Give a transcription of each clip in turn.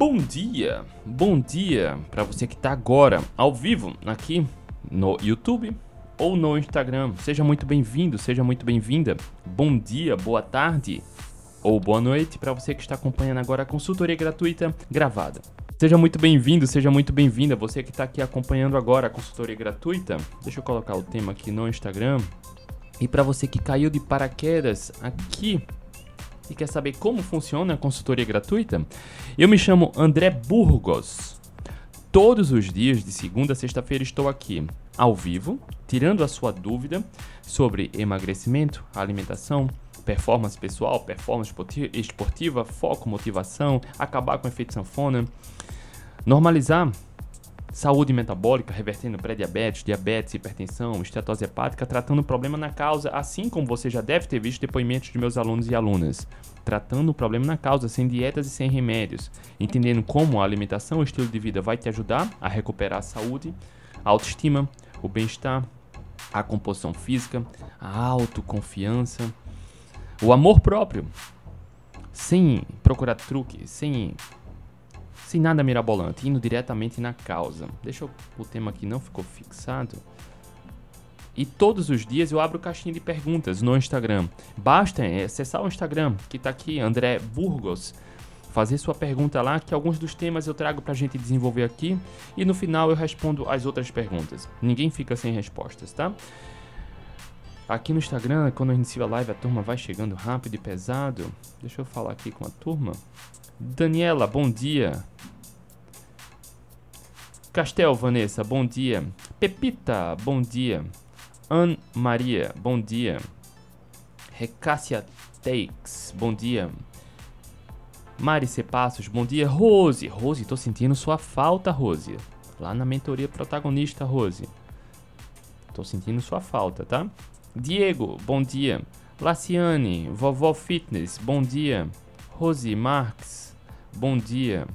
Bom dia, bom dia para você que está agora ao vivo aqui no YouTube ou no Instagram. Seja muito bem-vindo, seja muito bem-vinda. Bom dia, boa tarde ou boa noite para você que está acompanhando agora a consultoria gratuita gravada. Seja muito bem-vindo, seja muito bem-vinda. Você que está aqui acompanhando agora a consultoria gratuita. Deixa eu colocar o tema aqui no Instagram. E para você que caiu de paraquedas aqui e quer saber como funciona a consultoria gratuita, eu me chamo André Burgos. Todos os dias, de segunda a sexta-feira, estou aqui ao vivo, tirando a sua dúvida sobre emagrecimento, alimentação, performance pessoal, performance esportiva, foco, motivação, acabar com o efeito sanfona, normalizar saúde metabólica, revertendo pré-diabetes, diabetes, hipertensão, estetose hepática, tratando o problema na causa, assim como você já deve ter visto depoimentos de meus alunos e alunas. Tratando o problema na causa, sem dietas e sem remédios, entendendo como a alimentação e o estilo de vida vai te ajudar a recuperar a saúde, a autoestima, o bem-estar, a composição física, a autoconfiança, o amor próprio, sem procurar truque, sem sem nada mirabolante, indo diretamente na causa. Deixa eu, o tema aqui não ficou fixado. E todos os dias eu abro caixinha de perguntas no Instagram. Basta acessar o Instagram, que está aqui, André Burgos, fazer sua pergunta lá, que alguns dos temas eu trago para a gente desenvolver aqui. E no final eu respondo as outras perguntas. Ninguém fica sem respostas, tá? Aqui no Instagram, quando eu inicio a live, a turma vai chegando rápido e pesado. Deixa eu falar aqui com a turma. Daniela, bom dia. Castel Vanessa, bom dia. Pepita, bom dia. Anne Maria, bom dia. Recássia Takes, bom dia. Mari Cepassos, bom dia. Rose, Rose, tô sentindo sua falta, Rose. Lá na mentoria protagonista, Rose. Tô sentindo sua falta, tá? Diego, bom dia. Laciane, Vovó Fitness, bom dia. Rose Marques, bom dia.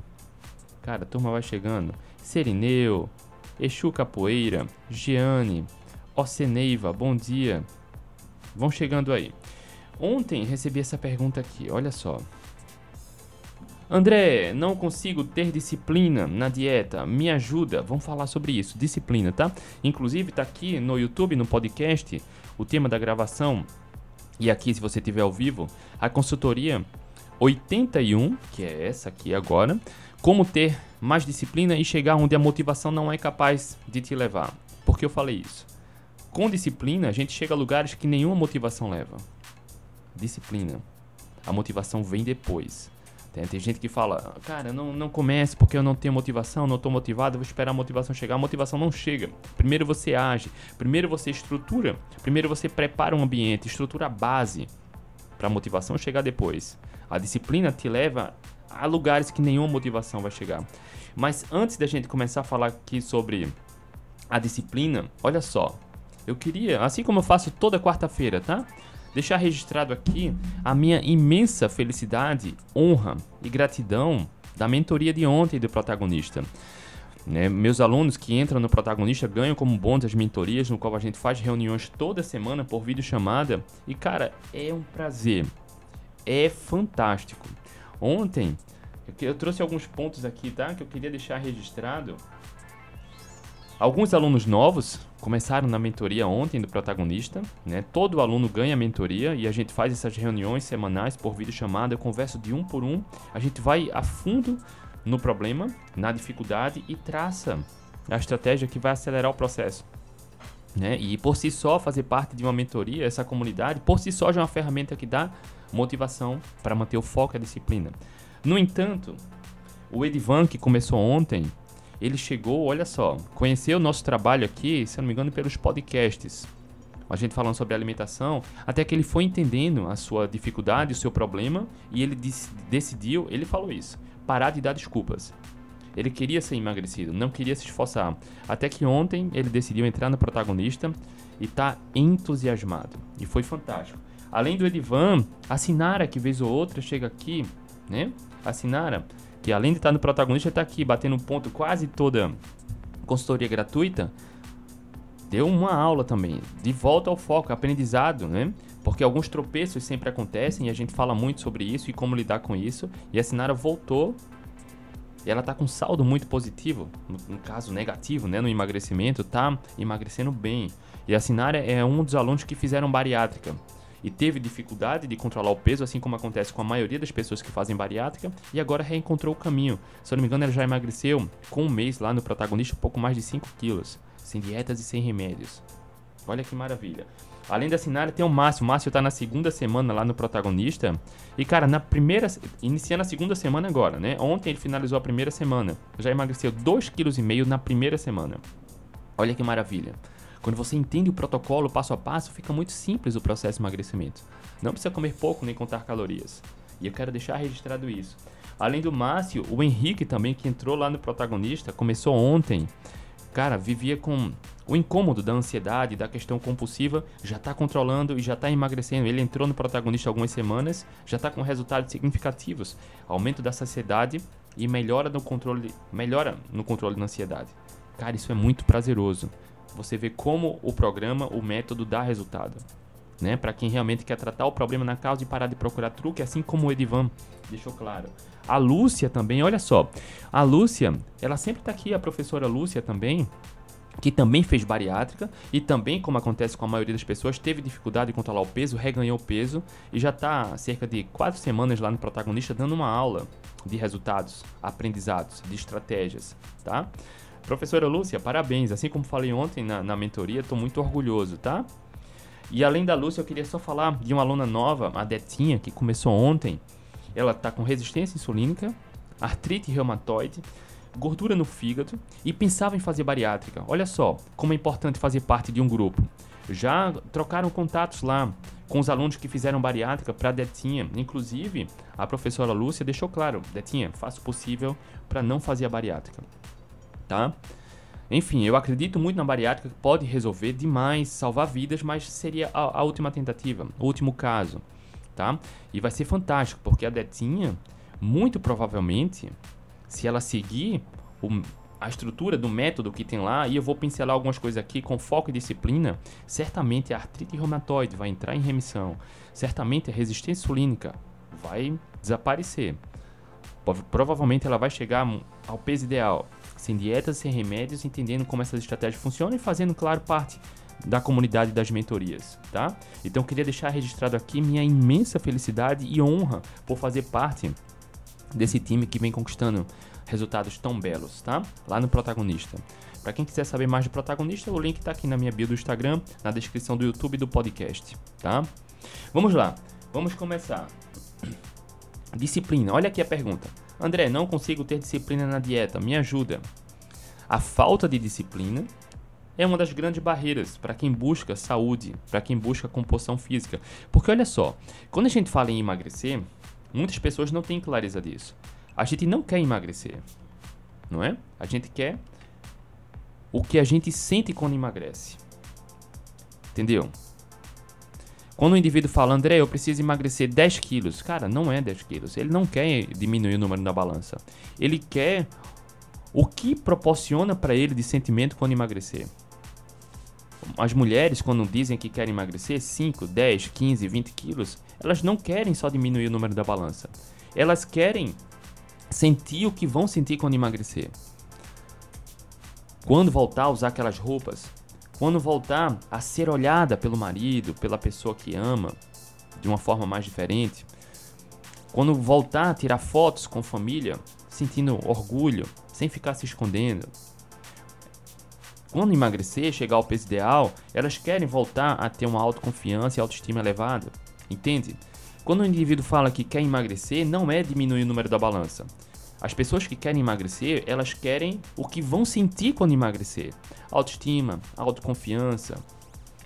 Cara, a turma vai chegando. Serineu, Exu Capoeira, Giane, Oceneiva, bom dia. Vão chegando aí. Ontem recebi essa pergunta aqui, olha só. André, não consigo ter disciplina na dieta, me ajuda. Vamos falar sobre isso, disciplina, tá? Inclusive tá aqui no YouTube, no podcast, o tema da gravação. E aqui, se você tiver ao vivo, a consultoria 81, que é essa aqui agora, como ter mais disciplina e chegar onde a motivação não é capaz de te levar. Por que eu falei isso? Com disciplina, a gente chega a lugares que nenhuma motivação leva. Disciplina. A motivação vem depois. Tem, tem gente que fala, cara, não, não comece porque eu não tenho motivação, não estou motivado, vou esperar a motivação chegar. A motivação não chega. Primeiro você age, primeiro você estrutura, primeiro você prepara um ambiente, estrutura a base para a motivação chegar depois. A disciplina te leva a lugares que nenhuma motivação vai chegar. Mas antes da gente começar a falar aqui sobre a disciplina, olha só. Eu queria, assim como eu faço toda quarta-feira, tá? Deixar registrado aqui a minha imensa felicidade, honra e gratidão da mentoria de ontem do protagonista. Né? Meus alunos que entram no protagonista ganham como bônus as mentorias, no qual a gente faz reuniões toda semana por videochamada. E cara, é um prazer. É fantástico. Ontem eu trouxe alguns pontos aqui, tá? Que eu queria deixar registrado. Alguns alunos novos começaram na mentoria ontem do protagonista, né? Todo aluno ganha mentoria e a gente faz essas reuniões semanais por vídeo chamada, eu converso de um por um, a gente vai a fundo no problema, na dificuldade e traça a estratégia que vai acelerar o processo. Né? E por si só fazer parte de uma mentoria, essa comunidade, por si só já é uma ferramenta que dá motivação para manter o foco e a disciplina. No entanto, o Edivan, que começou ontem, ele chegou, olha só, conheceu o nosso trabalho aqui, se não me engano, pelos podcasts. A gente falando sobre alimentação, até que ele foi entendendo a sua dificuldade, o seu problema, e ele decidiu, ele falou isso, parar de dar desculpas. Ele queria ser emagrecido, não queria se esforçar. Até que ontem ele decidiu entrar no protagonista e tá entusiasmado. E foi fantástico. Além do Edivan, a Sinara, que vez ou outra chega aqui, né? a Sinara, que além de estar no protagonista, está aqui batendo ponto quase toda consultoria gratuita, deu uma aula também, de volta ao foco, aprendizado, né? Porque alguns tropeços sempre acontecem e a gente fala muito sobre isso e como lidar com isso. E a Sinara voltou e ela tá com saldo muito positivo, no, no, caso negativo, né, no emagrecimento, tá emagrecendo bem. E a Sinara é um dos alunos que fizeram bariátrica e teve dificuldade de controlar o peso, assim como acontece com a maioria das pessoas que fazem bariátrica, e agora reencontrou o caminho. Se eu não me engano, ela já emagreceu com um mês lá no protagonista um pouco mais de 5 quilos, sem dietas e sem remédios. Olha que maravilha. Além da Sinara, tem o Márcio. O Márcio tá na segunda semana lá no protagonista. E, cara, na primeira. Iniciando a segunda semana agora, né? Ontem ele finalizou a primeira semana. Já emagreceu 2,5 kg na primeira semana. Olha que maravilha. Quando você entende o protocolo passo a passo, fica muito simples o processo de emagrecimento. Não precisa comer pouco nem contar calorias. E eu quero deixar registrado isso. Além do Márcio, o Henrique também, que entrou lá no protagonista, começou ontem. Cara, vivia com o incômodo da ansiedade, da questão compulsiva, já está controlando e já está emagrecendo. Ele entrou no protagonista algumas semanas, já está com resultados significativos. Aumento da saciedade e melhora no controle, melhora no controle da ansiedade. Cara, isso é muito prazeroso. Você vê como o programa, o método dá resultado. Né? Para quem realmente quer tratar o problema na causa e parar de procurar truque, assim como o Edivan deixou claro. A Lúcia também, olha só. A Lúcia, ela sempre está aqui, a professora Lúcia também, que também fez bariátrica e também, como acontece com a maioria das pessoas, teve dificuldade de controlar o peso, reganhou o peso e já está cerca de quatro semanas lá no protagonista dando uma aula de resultados, aprendizados, de estratégias, tá? Professora Lúcia, parabéns. Assim como falei ontem na, na mentoria, estou muito orgulhoso, tá? E além da Lúcia, eu queria só falar de uma aluna nova, a Detinha, que começou ontem. Ela está com resistência insulínica, artrite reumatoide, gordura no fígado e pensava em fazer bariátrica. Olha só como é importante fazer parte de um grupo. Já trocaram contatos lá com os alunos que fizeram bariátrica para Detinha. Inclusive, a professora Lúcia deixou claro: Detinha, faça o possível para não fazer a bariátrica. Tá? Enfim, eu acredito muito na bariátrica que pode resolver demais, salvar vidas, mas seria a, a última tentativa, o último caso, tá? E vai ser fantástico, porque a Detinha, muito provavelmente, se ela seguir o, a estrutura do método que tem lá, e eu vou pincelar algumas coisas aqui com foco e disciplina, certamente a artrite reumatoide vai entrar em remissão, certamente a resistência insulínica vai desaparecer. Provavelmente ela vai chegar ao peso ideal, sem dietas, sem remédios, entendendo como essas estratégias funcionam e fazendo, claro, parte da comunidade das mentorias, tá? Então queria deixar registrado aqui minha imensa felicidade e honra por fazer parte desse time que vem conquistando resultados tão belos, tá? Lá no protagonista. Para quem quiser saber mais do protagonista, o link está aqui na minha bio do Instagram, na descrição do YouTube e do podcast, tá? Vamos lá, vamos começar. Disciplina, olha aqui a pergunta. André, não consigo ter disciplina na dieta, me ajuda. A falta de disciplina é uma das grandes barreiras para quem busca saúde, para quem busca composição física. Porque olha só, quando a gente fala em emagrecer, muitas pessoas não têm clareza disso. A gente não quer emagrecer, não é? A gente quer o que a gente sente quando emagrece. Entendeu? Quando o indivíduo fala, André, eu preciso emagrecer 10 quilos, cara, não é 10 quilos. Ele não quer diminuir o número da balança. Ele quer o que proporciona para ele de sentimento quando emagrecer. As mulheres, quando dizem que querem emagrecer 5, 10, 15, 20 quilos, elas não querem só diminuir o número da balança. Elas querem sentir o que vão sentir quando emagrecer. Quando voltar a usar aquelas roupas, quando voltar a ser olhada pelo marido, pela pessoa que ama, de uma forma mais diferente. Quando voltar a tirar fotos com família, sentindo orgulho, sem ficar se escondendo. Quando emagrecer, chegar ao peso ideal, elas querem voltar a ter uma autoconfiança e autoestima elevada. Entende? Quando o indivíduo fala que quer emagrecer, não é diminuir o número da balança. As pessoas que querem emagrecer, elas querem o que vão sentir quando emagrecer. Autoestima, autoconfiança,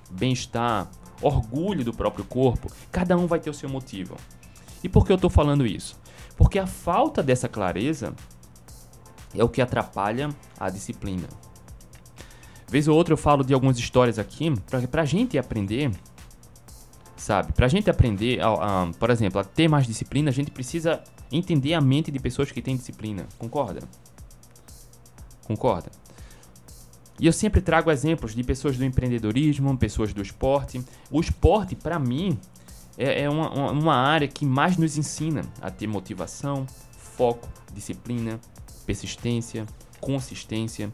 bem-estar, orgulho do próprio corpo. Cada um vai ter o seu motivo. E por que eu estou falando isso? Porque a falta dessa clareza é o que atrapalha a disciplina. Vez ou outra eu falo de algumas histórias aqui para a gente aprender, sabe? Para a gente aprender, por exemplo, a ter mais disciplina, a gente precisa entender a mente de pessoas que têm disciplina. Concorda? Concorda? E eu sempre trago exemplos de pessoas do empreendedorismo, pessoas do esporte. O esporte, para mim, é, é uma, uma área que mais nos ensina a ter motivação, foco, disciplina, persistência, consistência.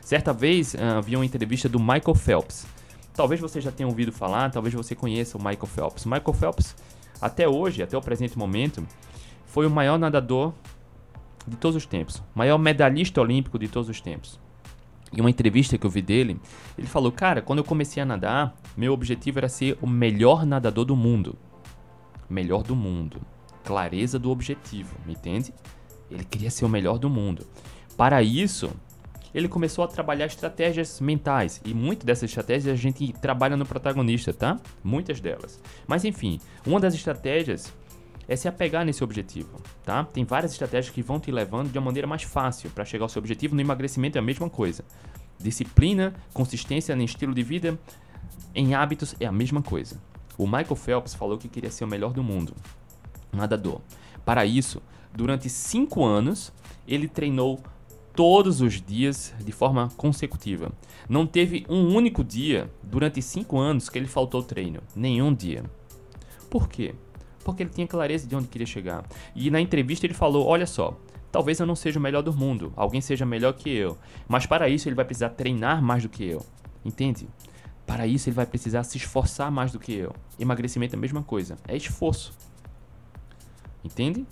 Certa vez uh, havia uma entrevista do Michael Phelps. Talvez você já tenha ouvido falar, talvez você conheça o Michael Phelps. Michael Phelps, até hoje, até o presente momento, foi o maior nadador de todos os tempos, maior medalhista olímpico de todos os tempos. Em uma entrevista que eu vi dele, ele falou: Cara, quando eu comecei a nadar, meu objetivo era ser o melhor nadador do mundo. Melhor do mundo. Clareza do objetivo, me entende? Ele queria ser o melhor do mundo. Para isso, ele começou a trabalhar estratégias mentais. E muitas dessas estratégias a gente trabalha no protagonista, tá? Muitas delas. Mas enfim, uma das estratégias é se apegar nesse objetivo, tá? Tem várias estratégias que vão te levando de uma maneira mais fácil para chegar ao seu objetivo. No emagrecimento é a mesma coisa. Disciplina, consistência em estilo de vida, em hábitos é a mesma coisa. O Michael Phelps falou que queria ser o melhor do mundo, nadador. Para isso, durante cinco anos, ele treinou todos os dias de forma consecutiva. Não teve um único dia durante cinco anos que ele faltou treino. Nenhum dia. Por quê? Porque ele tinha clareza de onde queria chegar. E na entrevista ele falou: Olha só, talvez eu não seja o melhor do mundo, alguém seja melhor que eu, mas para isso ele vai precisar treinar mais do que eu. Entende? Para isso ele vai precisar se esforçar mais do que eu. Emagrecimento é a mesma coisa, é esforço. Entende?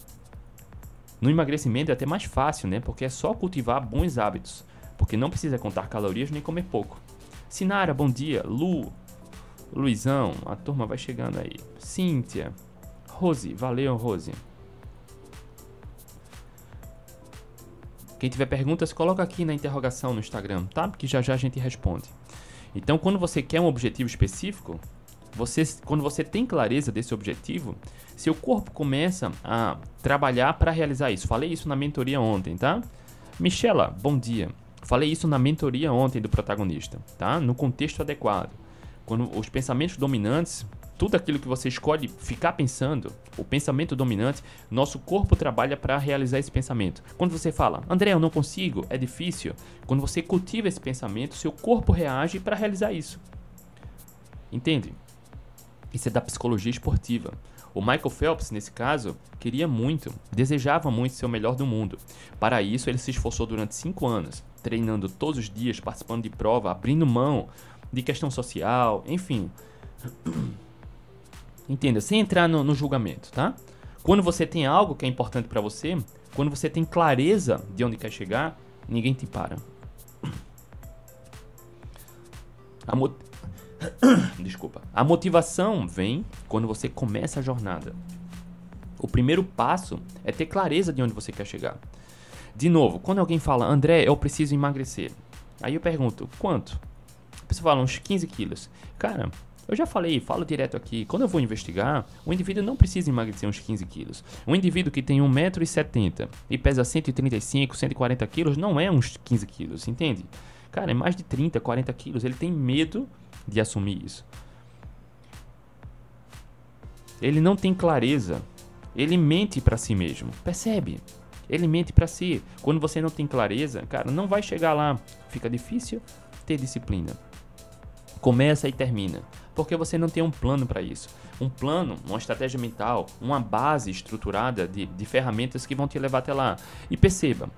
No emagrecimento é até mais fácil, né? Porque é só cultivar bons hábitos. Porque não precisa contar calorias nem comer pouco. Sinara, bom dia. Lu, Luizão, a turma vai chegando aí. Cíntia, Rose, valeu, Rose. Quem tiver perguntas, coloca aqui na interrogação no Instagram, tá? Porque já já a gente responde. Então, quando você quer um objetivo específico, você, quando você tem clareza desse objetivo, seu corpo começa a trabalhar para realizar isso. Falei isso na mentoria ontem, tá? Michela, bom dia. Falei isso na mentoria ontem do protagonista, tá? No contexto adequado. Quando os pensamentos dominantes tudo aquilo que você escolhe ficar pensando, o pensamento dominante, nosso corpo trabalha para realizar esse pensamento. Quando você fala, André, eu não consigo, é difícil, quando você cultiva esse pensamento, seu corpo reage para realizar isso. Entende? Isso é da psicologia esportiva. O Michael Phelps, nesse caso, queria muito, desejava muito ser o melhor do mundo. Para isso, ele se esforçou durante cinco anos, treinando todos os dias, participando de prova, abrindo mão de questão social, enfim. Entenda, sem entrar no, no julgamento, tá? Quando você tem algo que é importante para você, quando você tem clareza de onde quer chegar, ninguém te para. A. Desculpa. A motivação vem quando você começa a jornada. O primeiro passo é ter clareza de onde você quer chegar. De novo, quando alguém fala, André, eu preciso emagrecer. Aí eu pergunto, quanto? A pessoa fala, uns 15 quilos. Cara, eu já falei, falo direto aqui, quando eu vou investigar, o indivíduo não precisa emagrecer uns 15 quilos. Um indivíduo que tem 1,70m e pesa 135, 140 quilos não é uns 15 quilos, entende? Cara, é mais de 30, 40 quilos. Ele tem medo de assumir isso. Ele não tem clareza. Ele mente para si mesmo. Percebe? Ele mente para si. Quando você não tem clareza, cara, não vai chegar lá. Fica difícil ter disciplina. Começa e termina porque você não tem um plano para isso. Um plano, uma estratégia mental, uma base estruturada de, de ferramentas que vão te levar até lá. E perceba,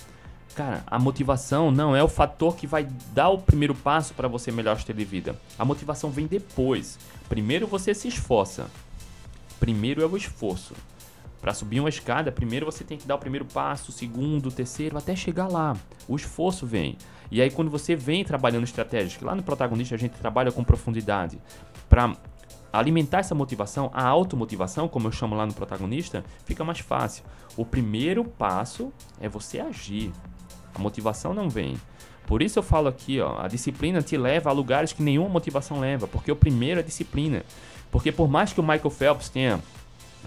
cara, a motivação não é o fator que vai dar o primeiro passo para você melhorar o estilo de vida. A motivação vem depois. Primeiro você se esforça. Primeiro é o esforço. Para subir uma escada, primeiro você tem que dar o primeiro passo, o segundo, o terceiro, até chegar lá. O esforço vem. E aí quando você vem trabalhando estratégias, que lá no protagonista a gente trabalha com profundidade, para alimentar essa motivação, a automotivação, como eu chamo lá no protagonista, fica mais fácil. O primeiro passo é você agir. A motivação não vem. Por isso eu falo aqui, ó, a disciplina te leva a lugares que nenhuma motivação leva, porque o primeiro é disciplina. Porque por mais que o Michael Phelps tenha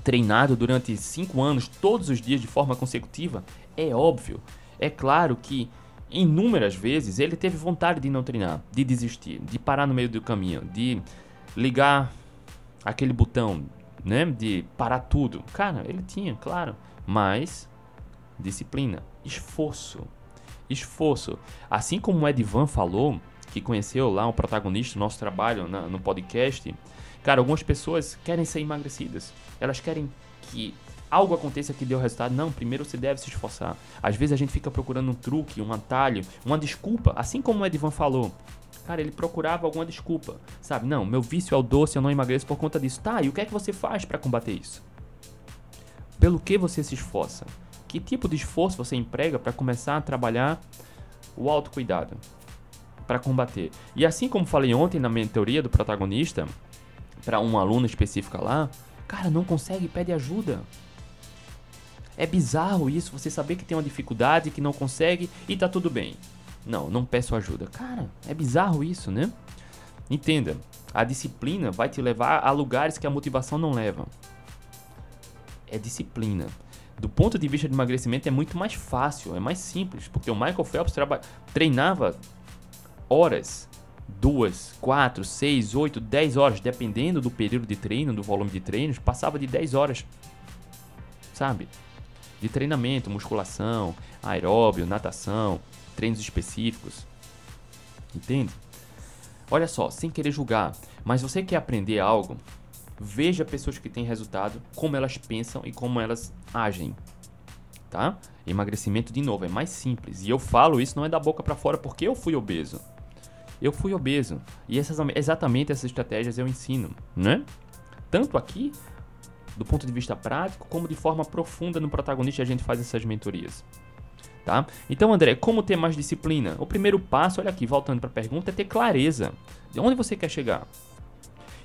treinado durante cinco anos, todos os dias de forma consecutiva, é óbvio, é claro que inúmeras vezes ele teve vontade de não treinar, de desistir, de parar no meio do caminho, de ligar aquele botão, né, de parar tudo. Cara, ele tinha, claro, mas disciplina, esforço, esforço. Assim como o Edvan falou, que conheceu lá o protagonista do nosso trabalho na, no podcast, cara, algumas pessoas querem ser emagrecidas. Elas querem que algo aconteça que dê o resultado. Não, primeiro você deve se esforçar. Às vezes a gente fica procurando um truque, um atalho, uma desculpa, assim como o Edvan falou. Cara, ele procurava alguma desculpa, sabe? Não, meu vício é o doce, eu não emagreço por conta disso. Tá, e o que é que você faz para combater isso? Pelo que você se esforça? Que tipo de esforço você emprega para começar a trabalhar o autocuidado? Para combater. E assim como falei ontem na mentoria do protagonista, para um aluno específico lá, cara, não consegue, pede ajuda. É bizarro isso, você saber que tem uma dificuldade, que não consegue e tá tudo bem. Não, não peço ajuda. Cara, é bizarro isso, né? Entenda, a disciplina vai te levar a lugares que a motivação não leva. É disciplina. Do ponto de vista de emagrecimento é muito mais fácil, é mais simples, porque o Michael Phelps treinava horas, duas, quatro, seis, oito, dez horas, dependendo do período de treino, do volume de treinos, passava de 10 horas, sabe? De treinamento, musculação, aeróbio, natação, treinos específicos. Entende? Olha só, sem querer julgar, mas você quer aprender algo? Veja pessoas que têm resultado, como elas pensam e como elas agem. Tá? Emagrecimento de novo é mais simples. E eu falo isso não é da boca para fora porque eu fui obeso. Eu fui obeso. E essas, exatamente essas estratégias eu ensino, né? Tanto aqui, do ponto de vista prático, como de forma profunda no protagonista a gente faz essas mentorias. Tá? Então, André, como ter mais disciplina? O primeiro passo, olha aqui, voltando para a pergunta, é ter clareza de onde você quer chegar.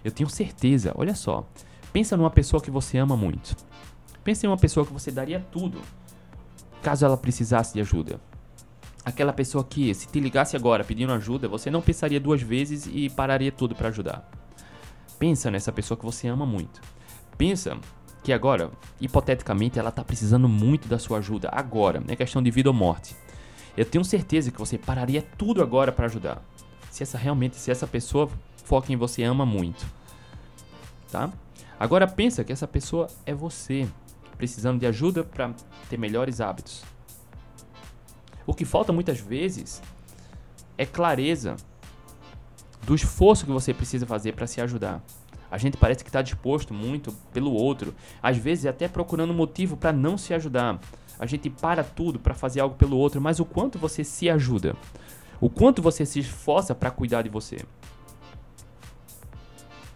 Eu tenho certeza, olha só. Pensa numa pessoa que você ama muito. Pensa em uma pessoa que você daria tudo caso ela precisasse de ajuda. Aquela pessoa que, se te ligasse agora pedindo ajuda, você não pensaria duas vezes e pararia tudo para ajudar. Pensa nessa pessoa que você ama muito. Pensa que agora, hipoteticamente, ela está precisando muito da sua ajuda agora, é questão de vida ou morte. Eu tenho certeza que você pararia tudo agora para ajudar. Se essa realmente, se essa pessoa for quem você ama muito, tá? Agora pensa que essa pessoa é você, precisando de ajuda para ter melhores hábitos. O que falta muitas vezes é clareza do esforço que você precisa fazer para se ajudar. A gente parece que está disposto muito pelo outro, às vezes até procurando motivo para não se ajudar. A gente para tudo para fazer algo pelo outro, mas o quanto você se ajuda? O quanto você se esforça para cuidar de você?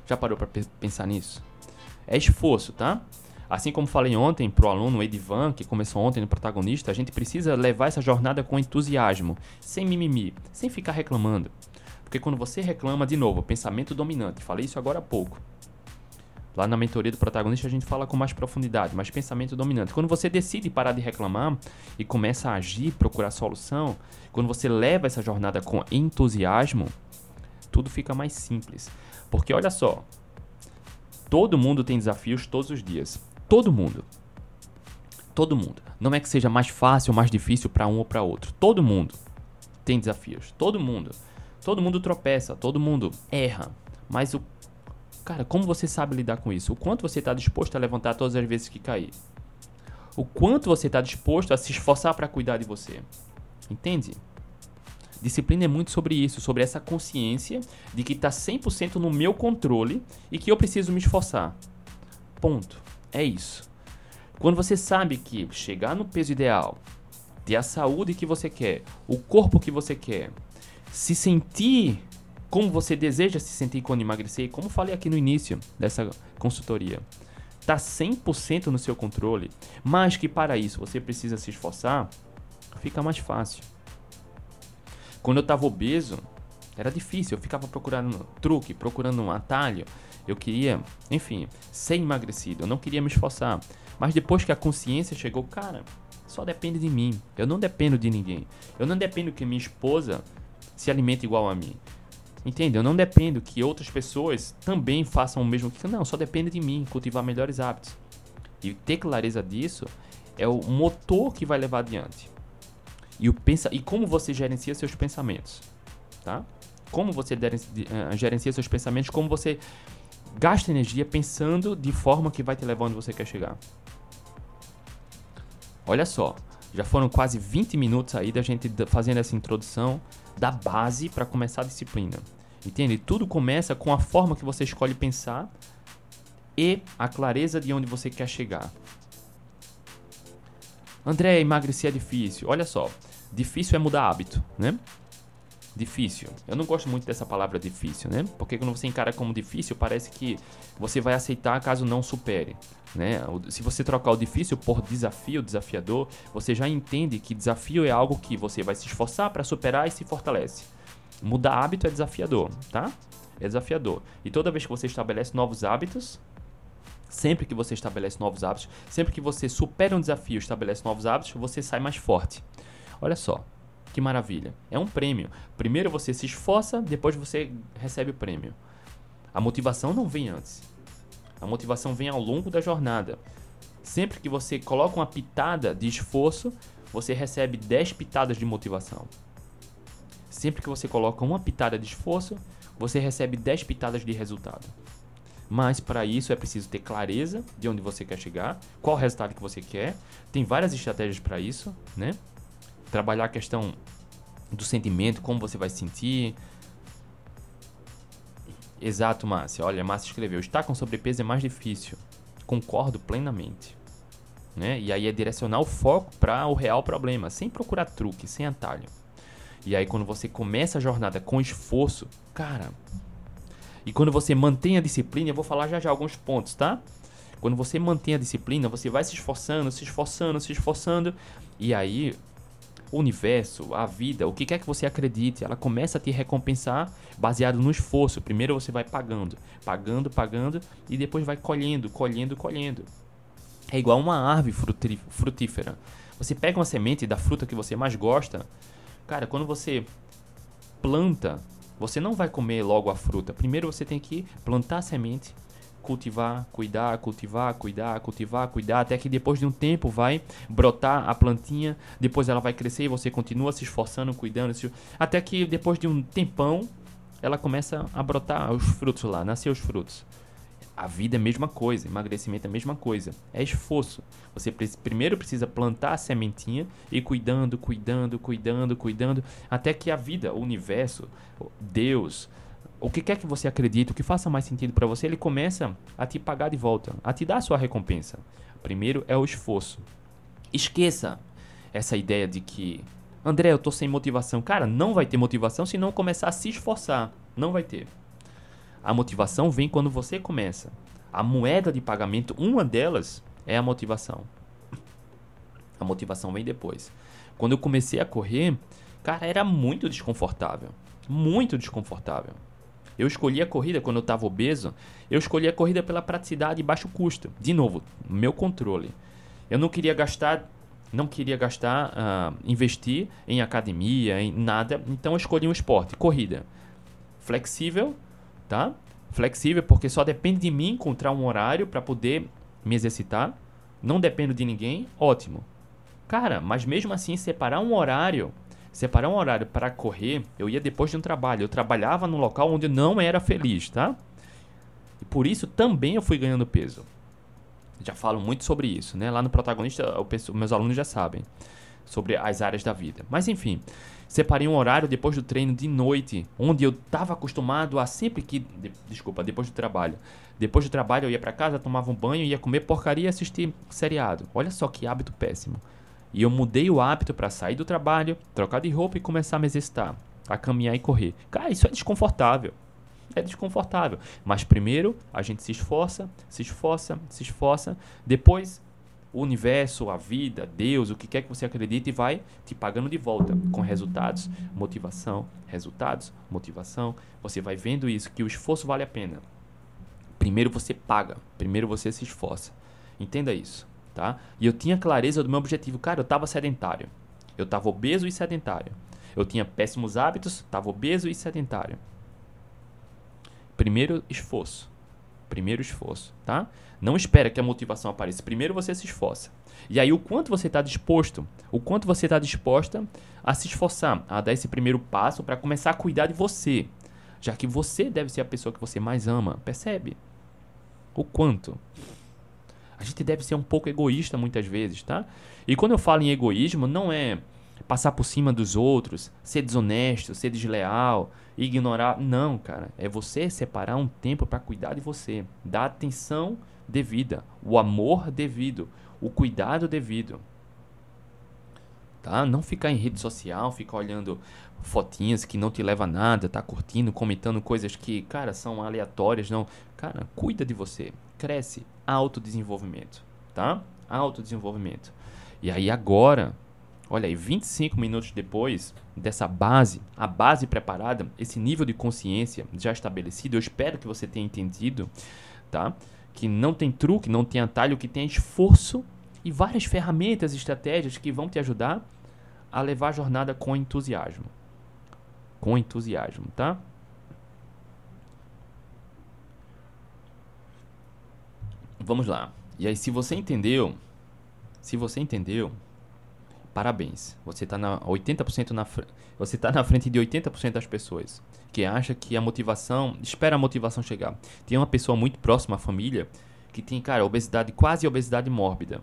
Já parou para pensar nisso? É esforço, tá? Assim como falei ontem pro aluno Edivan, que começou ontem no protagonista, a gente precisa levar essa jornada com entusiasmo, sem mimimi, sem ficar reclamando. Porque quando você reclama, de novo, pensamento dominante, falei isso agora há pouco. Lá na mentoria do protagonista a gente fala com mais profundidade, mas pensamento dominante. Quando você decide parar de reclamar e começa a agir, procurar solução, quando você leva essa jornada com entusiasmo, tudo fica mais simples. Porque olha só, todo mundo tem desafios todos os dias. Todo mundo. Todo mundo. Não é que seja mais fácil ou mais difícil para um ou para outro. Todo mundo tem desafios. Todo mundo. Todo mundo tropeça, todo mundo erra. Mas o cara, como você sabe lidar com isso? O quanto você está disposto a levantar todas as vezes que cair? O quanto você está disposto a se esforçar para cuidar de você? Entende? Disciplina é muito sobre isso, sobre essa consciência de que está 100% no meu controle e que eu preciso me esforçar. Ponto. É isso. Quando você sabe que chegar no peso ideal, ter a saúde que você quer, o corpo que você quer, se sentir como você deseja se sentir quando emagrecer, como falei aqui no início dessa consultoria, está 100% no seu controle, mas que para isso você precisa se esforçar, fica mais fácil. Quando eu estava obeso, era difícil, eu ficava procurando truque, procurando um atalho. Eu queria, enfim, ser emagrecido, eu não queria me esforçar. Mas depois que a consciência chegou, cara, só depende de mim. Eu não dependo de ninguém. Eu não dependo que minha esposa se alimente igual a mim. Entende? Eu não dependo que outras pessoas também façam o mesmo que não, só depende de mim cultivar melhores hábitos. E ter clareza disso é o motor que vai levar adiante. E o pensa e como você gerencia seus pensamentos, tá? Como você eh, gerencia seus pensamentos, como você gasta energia pensando de forma que vai te levar onde você quer chegar. Olha só, já foram quase 20 minutos aí da gente fazendo essa introdução da base para começar a disciplina. Entende? Tudo começa com a forma que você escolhe pensar e a clareza de onde você quer chegar. André, emagrecer é difícil. Olha só, difícil é mudar hábito, né? Difícil. Eu não gosto muito dessa palavra difícil, né? Porque quando você encara como difícil, parece que você vai aceitar caso não supere. Né? Se você trocar o difícil por desafio, desafiador, você já entende que desafio é algo que você vai se esforçar para superar e se fortalece. Mudar hábito é desafiador, tá? É desafiador. E toda vez que você estabelece novos hábitos, sempre que você estabelece novos hábitos, sempre que você supera um desafio, estabelece novos hábitos, você sai mais forte. Olha só, que maravilha. É um prêmio. Primeiro você se esforça, depois você recebe o prêmio. A motivação não vem antes. A motivação vem ao longo da jornada. Sempre que você coloca uma pitada de esforço, você recebe 10 pitadas de motivação. Sempre que você coloca uma pitada de esforço, você recebe 10 pitadas de resultado. Mas para isso é preciso ter clareza de onde você quer chegar, qual resultado que você quer. Tem várias estratégias para isso, né? Trabalhar a questão do sentimento, como você vai se sentir, Exato, Márcia. Olha, Márcia escreveu: estar com sobrepeso é mais difícil. Concordo plenamente. Né? E aí é direcionar o foco para o real problema, sem procurar truque, sem atalho. E aí quando você começa a jornada com esforço, cara. E quando você mantém a disciplina, eu vou falar já já alguns pontos, tá? Quando você mantém a disciplina, você vai se esforçando, se esforçando, se esforçando, e aí o universo, a vida, o que quer que você acredite, ela começa a te recompensar baseado no esforço. Primeiro você vai pagando, pagando, pagando e depois vai colhendo, colhendo, colhendo. É igual uma árvore frutífera. Você pega uma semente da fruta que você mais gosta, cara, quando você planta, você não vai comer logo a fruta. Primeiro você tem que plantar a semente, cultivar, cuidar, cultivar, cuidar, cultivar, cuidar, até que depois de um tempo vai brotar a plantinha, depois ela vai crescer e você continua se esforçando, cuidando, até que depois de um tempão ela começa a brotar os frutos lá, nascer os frutos. A vida é a mesma coisa, emagrecimento é a mesma coisa. É esforço. Você primeiro precisa plantar a sementinha e cuidando, cuidando, cuidando, cuidando, até que a vida, o universo, Deus, o que quer que você acredite, o que faça mais sentido para você, ele começa a te pagar de volta, a te dar a sua recompensa. Primeiro é o esforço. Esqueça essa ideia de que, André, eu tô sem motivação. Cara, não vai ter motivação se não começar a se esforçar. Não vai ter. A motivação vem quando você começa. A moeda de pagamento, uma delas, é a motivação. A motivação vem depois. Quando eu comecei a correr, cara, era muito desconfortável. Muito desconfortável. Eu escolhi a corrida quando eu estava obeso, eu escolhi a corrida pela praticidade e baixo custo. De novo, meu controle. Eu não queria gastar, não queria gastar, uh, investir em academia, em nada. Então eu escolhi um esporte, corrida. Flexível, tá? Flexível porque só depende de mim encontrar um horário para poder me exercitar. Não dependo de ninguém, ótimo. Cara, mas mesmo assim separar um horário separar um horário para correr, eu ia depois de um trabalho. Eu trabalhava num local onde eu não era feliz, tá? E por isso também eu fui ganhando peso. Já falo muito sobre isso, né? Lá no protagonista, penso, meus alunos já sabem sobre as áreas da vida. Mas enfim, separei um horário depois do treino de noite, onde eu estava acostumado a sempre que, de, desculpa, depois do trabalho. Depois do trabalho eu ia para casa, tomava um banho, ia comer porcaria e assistir seriado. Olha só que hábito péssimo. E eu mudei o hábito para sair do trabalho, trocar de roupa e começar a me exercitar, a caminhar e correr. Cara, isso é desconfortável. É desconfortável. Mas primeiro a gente se esforça, se esforça, se esforça. Depois o universo, a vida, Deus, o que quer que você acredite, vai te pagando de volta com resultados, motivação, resultados, motivação. Você vai vendo isso, que o esforço vale a pena. Primeiro você paga, primeiro você se esforça. Entenda isso tá? E eu tinha clareza do meu objetivo. Cara, eu estava sedentário. Eu estava obeso e sedentário. Eu tinha péssimos hábitos, estava obeso e sedentário. Primeiro esforço. Primeiro esforço, tá? Não espera que a motivação apareça. Primeiro você se esforça. E aí o quanto você está disposto, o quanto você está disposta a se esforçar, a dar esse primeiro passo para começar a cuidar de você, já que você deve ser a pessoa que você mais ama. Percebe? O quanto? A gente deve ser um pouco egoísta muitas vezes, tá? E quando eu falo em egoísmo, não é passar por cima dos outros, ser desonesto, ser desleal, ignorar. Não, cara. É você separar um tempo para cuidar de você, dar atenção devida, o amor devido, o cuidado devido. Tá? Não ficar em rede social, ficar olhando fotinhas que não te leva a nada, tá curtindo, comentando coisas que, cara, são aleatórias, não. Cara, cuida de você. Cresce, autodesenvolvimento, tá? Autodesenvolvimento. E aí agora, olha aí, 25 minutos depois dessa base, a base preparada, esse nível de consciência já estabelecido, eu espero que você tenha entendido, tá? Que não tem truque, não tem atalho, que tem esforço e várias ferramentas, estratégias que vão te ajudar a levar a jornada com entusiasmo. Com entusiasmo, tá? Vamos lá. E aí, se você entendeu, se você entendeu, parabéns. Você está na 80% na você tá na frente de 80% das pessoas que acha que a motivação, espera a motivação chegar. Tem uma pessoa muito próxima à família que tem, cara, obesidade, quase obesidade mórbida.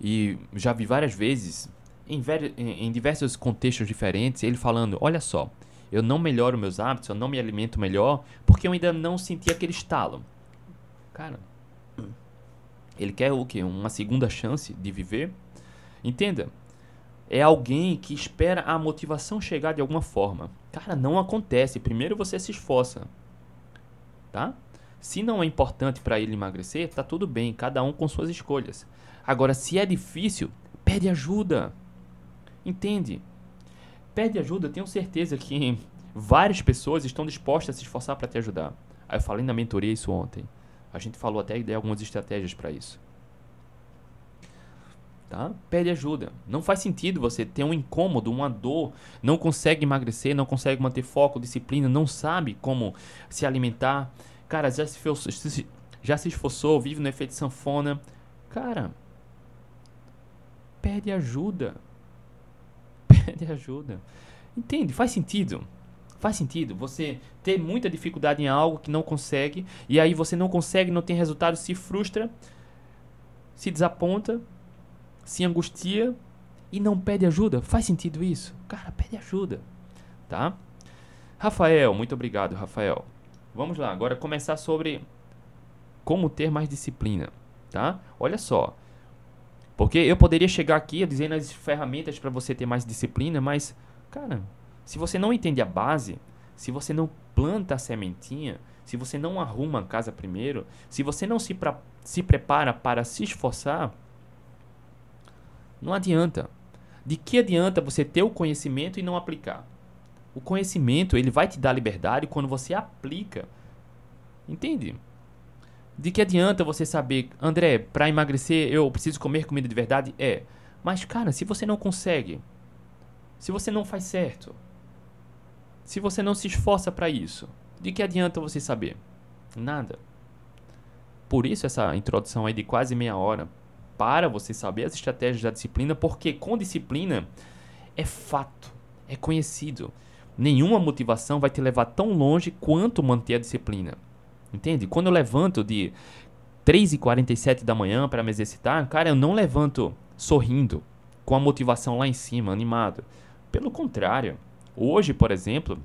E já vi várias vezes em, em, em diversos contextos diferentes, ele falando: Olha só, eu não melhoro meus hábitos, eu não me alimento melhor, porque eu ainda não senti aquele estalo. Cara, ele quer o quê? Uma segunda chance de viver? Entenda. É alguém que espera a motivação chegar de alguma forma. Cara, não acontece. Primeiro você se esforça. Tá? Se não é importante para ele emagrecer, tá tudo bem, cada um com suas escolhas. Agora, se é difícil, pede ajuda. Entende? Pede ajuda, tenho certeza que várias pessoas estão dispostas a se esforçar para te ajudar. Aí eu falei na mentoria isso ontem. A gente falou até de algumas estratégias para isso. Tá? Pede ajuda. Não faz sentido você ter um incômodo, uma dor, não consegue emagrecer, não consegue manter foco, disciplina, não sabe como se alimentar. Cara, já se, já se esforçou, vive no efeito sanfona. Cara, pede ajuda. Pede ajuda. Entende? Faz sentido. Faz sentido você ter muita dificuldade em algo que não consegue, e aí você não consegue, não tem resultado, se frustra, se desaponta, se angustia e não pede ajuda. Faz sentido isso? Cara, pede ajuda, tá? Rafael, muito obrigado, Rafael. Vamos lá, agora começar sobre como ter mais disciplina, tá? Olha só. Porque eu poderia chegar aqui dizendo as ferramentas para você ter mais disciplina, mas, cara, se você não entende a base, se você não planta a sementinha, se você não arruma a casa primeiro, se você não se, pra, se prepara para se esforçar, não adianta. De que adianta você ter o conhecimento e não aplicar? O conhecimento, ele vai te dar liberdade quando você aplica. Entende? De que adianta você saber, André, para emagrecer eu preciso comer comida de verdade? É. Mas, cara, se você não consegue, se você não faz certo, se você não se esforça para isso, de que adianta você saber? Nada. Por isso essa introdução aí de quase meia hora para você saber as estratégias da disciplina, porque com disciplina é fato, é conhecido. Nenhuma motivação vai te levar tão longe quanto manter a disciplina. Entende? Quando eu levanto de 3h47 da manhã para me exercitar, cara, eu não levanto sorrindo, com a motivação lá em cima, animado. Pelo contrário, hoje, por exemplo,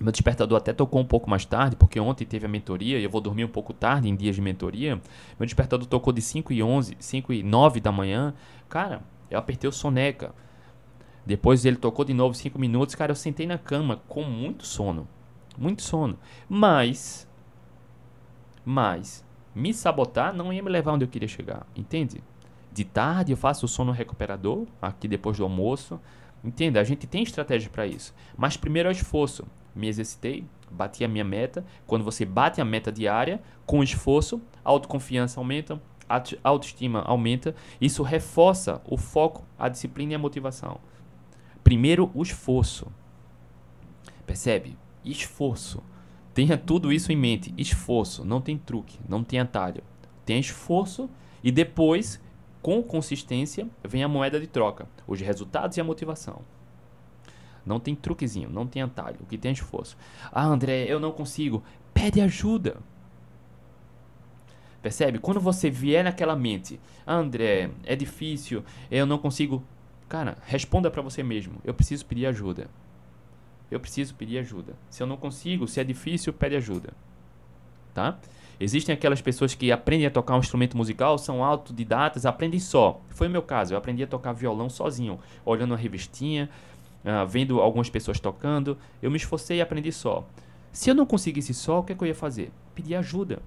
meu despertador até tocou um pouco mais tarde, porque ontem teve a mentoria e eu vou dormir um pouco tarde em dias de mentoria. Meu despertador tocou de 5 e 11, 5 e 9 da manhã. Cara, eu apertei o soneca. Depois ele tocou de novo 5 minutos. Cara, eu sentei na cama com muito sono. Muito sono. Mas, mas, me sabotar não ia me levar onde eu queria chegar. Entende? De tarde eu faço o sono recuperador, aqui depois do almoço. Entenda, a gente tem estratégia para isso. Mas primeiro é o esforço me exercitei, bati a minha meta. Quando você bate a meta diária, com esforço, a autoconfiança aumenta, a autoestima aumenta. Isso reforça o foco, a disciplina e a motivação. Primeiro, o esforço. Percebe? Esforço. Tenha tudo isso em mente. Esforço. Não tem truque, não tem atalho. Tenha esforço e depois, com consistência, vem a moeda de troca. Os resultados e a motivação. Não tem truquezinho, não tem atalho. O que tem é esforço. Ah, André, eu não consigo. Pede ajuda. Percebe? Quando você vier naquela mente, ah, André, é difícil, eu não consigo. Cara, responda para você mesmo. Eu preciso pedir ajuda. Eu preciso pedir ajuda. Se eu não consigo, se é difícil, pede ajuda. Tá? Existem aquelas pessoas que aprendem a tocar um instrumento musical, são autodidatas, aprendem só. Foi o meu caso, eu aprendi a tocar violão sozinho, olhando uma revistinha, uh, vendo algumas pessoas tocando. Eu me esforcei e aprendi só. Se eu não conseguisse só, o que, é que eu ia fazer? Pedir ajuda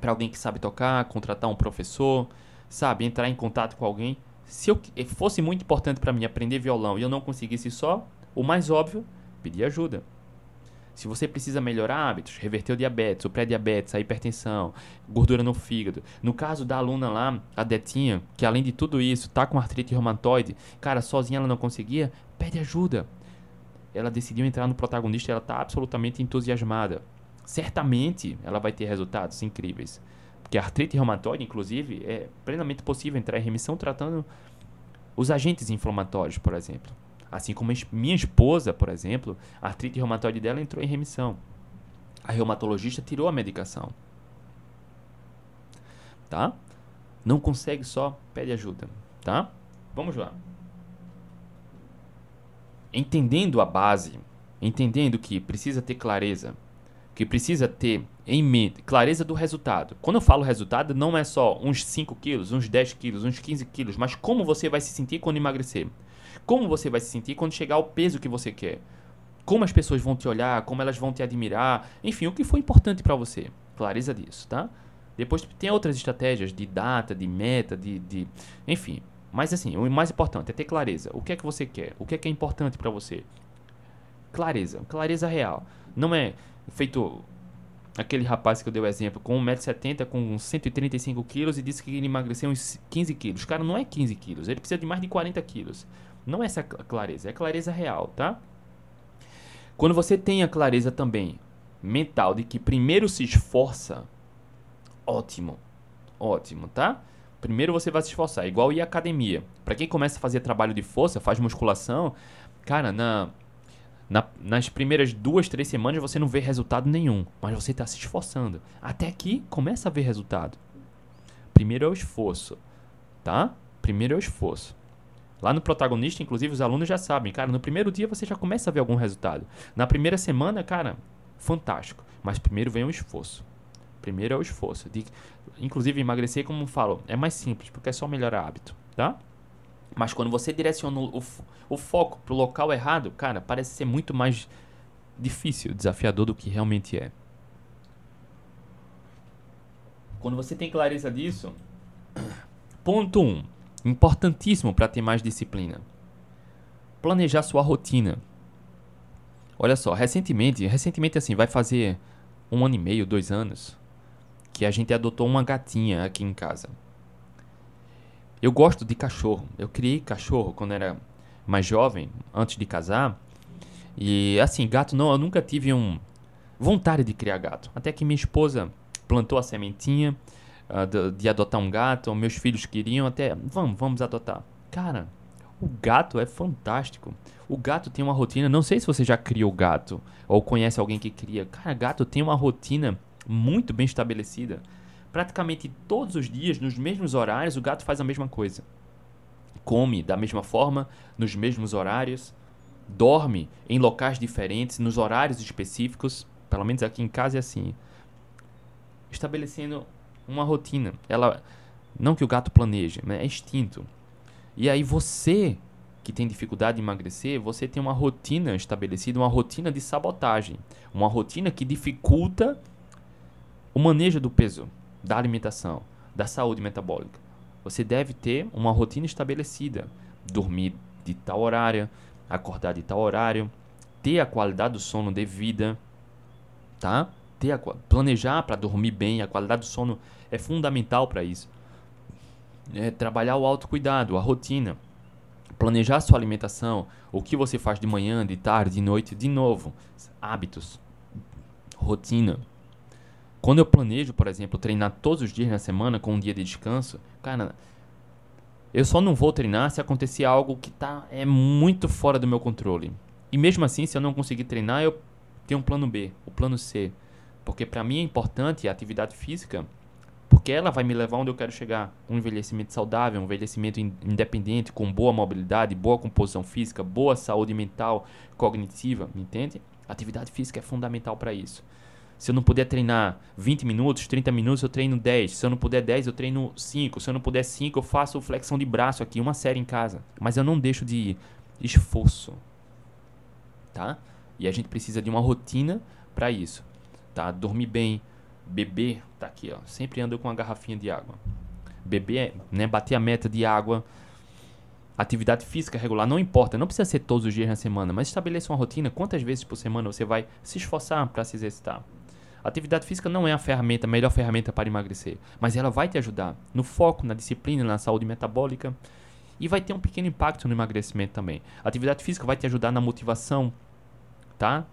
para alguém que sabe tocar, contratar um professor, sabe, entrar em contato com alguém. Se eu fosse muito importante para mim aprender violão e eu não conseguisse só, o mais óbvio, pedir ajuda. Se você precisa melhorar hábitos, reverter o diabetes, o pré-diabetes, a hipertensão, gordura no fígado. No caso da aluna lá, a Detinha, que além de tudo isso, tá com artrite reumatoide, cara, sozinha ela não conseguia, pede ajuda. Ela decidiu entrar no protagonista ela tá absolutamente entusiasmada. Certamente ela vai ter resultados incríveis. Porque a artrite reumatoide, inclusive, é plenamente possível entrar em remissão tratando os agentes inflamatórios, por exemplo. Assim como minha esposa, por exemplo, a artrite reumatoide dela entrou em remissão. A reumatologista tirou a medicação. Tá? Não consegue só, pede ajuda, tá? Vamos lá. Entendendo a base, entendendo que precisa ter clareza, que precisa ter em mente clareza do resultado. Quando eu falo resultado, não é só uns 5 quilos, uns 10 quilos, uns 15 quilos, mas como você vai se sentir quando emagrecer. Como você vai se sentir quando chegar ao peso que você quer? Como as pessoas vão te olhar, como elas vão te admirar, enfim, o que foi importante para você. Clareza disso, tá? Depois tem outras estratégias de data, de meta, de, de enfim. Mas assim, o mais importante é ter clareza. O que é que você quer? O que é que é importante para você? Clareza, clareza real. Não é feito aquele rapaz que eu dei o exemplo, com 1,70m, com 135 quilos e disse que ele emagreceu uns 15 quilos. Cara, não é 15 quilos, ele precisa de mais de 40 quilos. Não é essa clareza, é clareza real, tá? Quando você tem a clareza também mental de que primeiro se esforça, ótimo, ótimo, tá? Primeiro você vai se esforçar, igual ir à academia. Para quem começa a fazer trabalho de força, faz musculação, cara, na, na, nas primeiras duas, três semanas você não vê resultado nenhum, mas você está se esforçando. Até que começa a ver resultado. Primeiro é o esforço, tá? Primeiro é o esforço. Lá no protagonista, inclusive, os alunos já sabem, cara, no primeiro dia você já começa a ver algum resultado. Na primeira semana, cara, fantástico. Mas primeiro vem o esforço. Primeiro é o esforço. De, inclusive, emagrecer, como falo, é mais simples, porque é só melhorar hábito, tá? Mas quando você direciona o, o foco pro local errado, cara, parece ser muito mais difícil, desafiador do que realmente é. Quando você tem clareza disso, ponto 1. Um, Importantíssimo para ter mais disciplina. Planejar sua rotina. Olha só, recentemente, recentemente assim, vai fazer um ano e meio, dois anos, que a gente adotou uma gatinha aqui em casa. Eu gosto de cachorro. Eu criei cachorro quando era mais jovem, antes de casar. E assim, gato não, eu nunca tive um vontade de criar gato. Até que minha esposa plantou a sementinha uh, de, de, adotar um gato, meus filhos queriam até, vamos, vamos adotar. Cara, o gato é fantástico. O gato tem uma rotina, não sei se você já criou gato ou conhece alguém que cria. Cara, gato tem uma rotina muito bem estabelecida. Praticamente todos os dias, nos mesmos horários, o gato faz a mesma coisa. Come da mesma forma, nos mesmos horários, dorme em locais diferentes, nos horários específicos. Pelo menos aqui em casa é assim. Estabelecendo uma rotina. Ela não que o gato planeje, mas é instinto. E aí você que tem dificuldade em emagrecer, você tem uma rotina estabelecida, uma rotina de sabotagem, uma rotina que dificulta o manejo do peso, da alimentação, da saúde metabólica. Você deve ter uma rotina estabelecida, dormir de tal horário, acordar de tal horário, ter a qualidade do sono devida, tá? Ter a, planejar para dormir bem, a qualidade do sono é fundamental para isso. É trabalhar o autocuidado, a rotina, planejar sua alimentação, o que você faz de manhã, de tarde, de noite, de novo, hábitos, rotina. Quando eu planejo, por exemplo, treinar todos os dias na semana com um dia de descanso, cara, eu só não vou treinar se acontecer algo que tá é muito fora do meu controle. E mesmo assim, se eu não conseguir treinar, eu tenho um plano B, o plano C. Porque para mim é importante a atividade física porque ela vai me levar onde eu quero chegar. Um envelhecimento saudável, um envelhecimento independente, com boa mobilidade, boa composição física, boa saúde mental, cognitiva, me entende? Atividade física é fundamental para isso. Se eu não puder treinar 20 minutos, 30 minutos, eu treino 10. Se eu não puder 10, eu treino 5. Se eu não puder 5, eu faço flexão de braço aqui, uma série em casa. Mas eu não deixo de esforço. Tá? E a gente precisa de uma rotina para isso. Tá? Dormir bem, beber, tá aqui, ó. Sempre ando com uma garrafinha de água. Beber, né, bater a meta de água. Atividade física regular, não importa, não precisa ser todos os dias na semana, mas estabeleça uma rotina. Quantas vezes por semana você vai se esforçar para se exercitar? Atividade física não é a ferramenta, a melhor ferramenta para emagrecer, mas ela vai te ajudar no foco, na disciplina, na saúde metabólica e vai ter um pequeno impacto no emagrecimento também. Atividade física vai te ajudar na motivação, tá?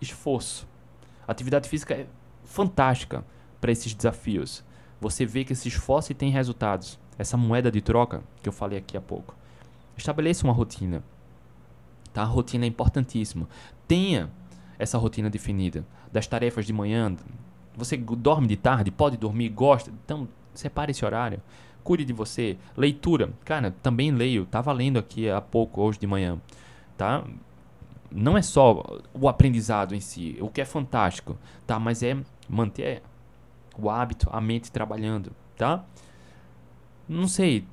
Esforço. Atividade física é fantástica para esses desafios. Você vê que se esforça e tem resultados. Essa moeda de troca que eu falei aqui há pouco. Estabeleça uma rotina. Tá? A rotina é importantíssima. Tenha essa rotina definida das tarefas de manhã. Você dorme de tarde, pode dormir, gosta. Então, separe esse horário. Cuide de você. Leitura. Cara, também leio. Tava lendo aqui há pouco, hoje de manhã. Tá? Não é só o aprendizado em si, o que é fantástico, tá? Mas é manter o hábito, a mente trabalhando, tá? Não sei,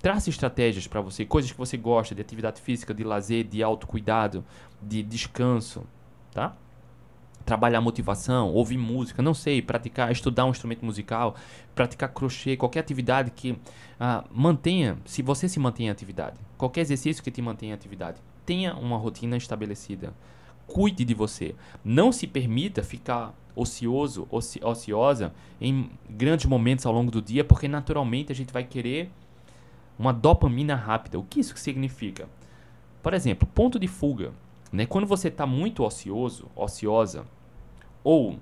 trace estratégias para você, coisas que você gosta de atividade física, de lazer, de autocuidado, de descanso, tá? Trabalhar motivação, ouvir música, não sei, praticar, estudar um instrumento musical, praticar crochê, qualquer atividade que ah, mantenha, se você se mantém em atividade, qualquer exercício que te mantenha em atividade, tenha uma rotina estabelecida. Cuide de você. Não se permita ficar ocioso, oci ociosa em grandes momentos ao longo do dia, porque naturalmente a gente vai querer uma dopamina rápida. O que isso significa? Por exemplo, ponto de fuga. Né? Quando você está muito ocioso, ociosa, ou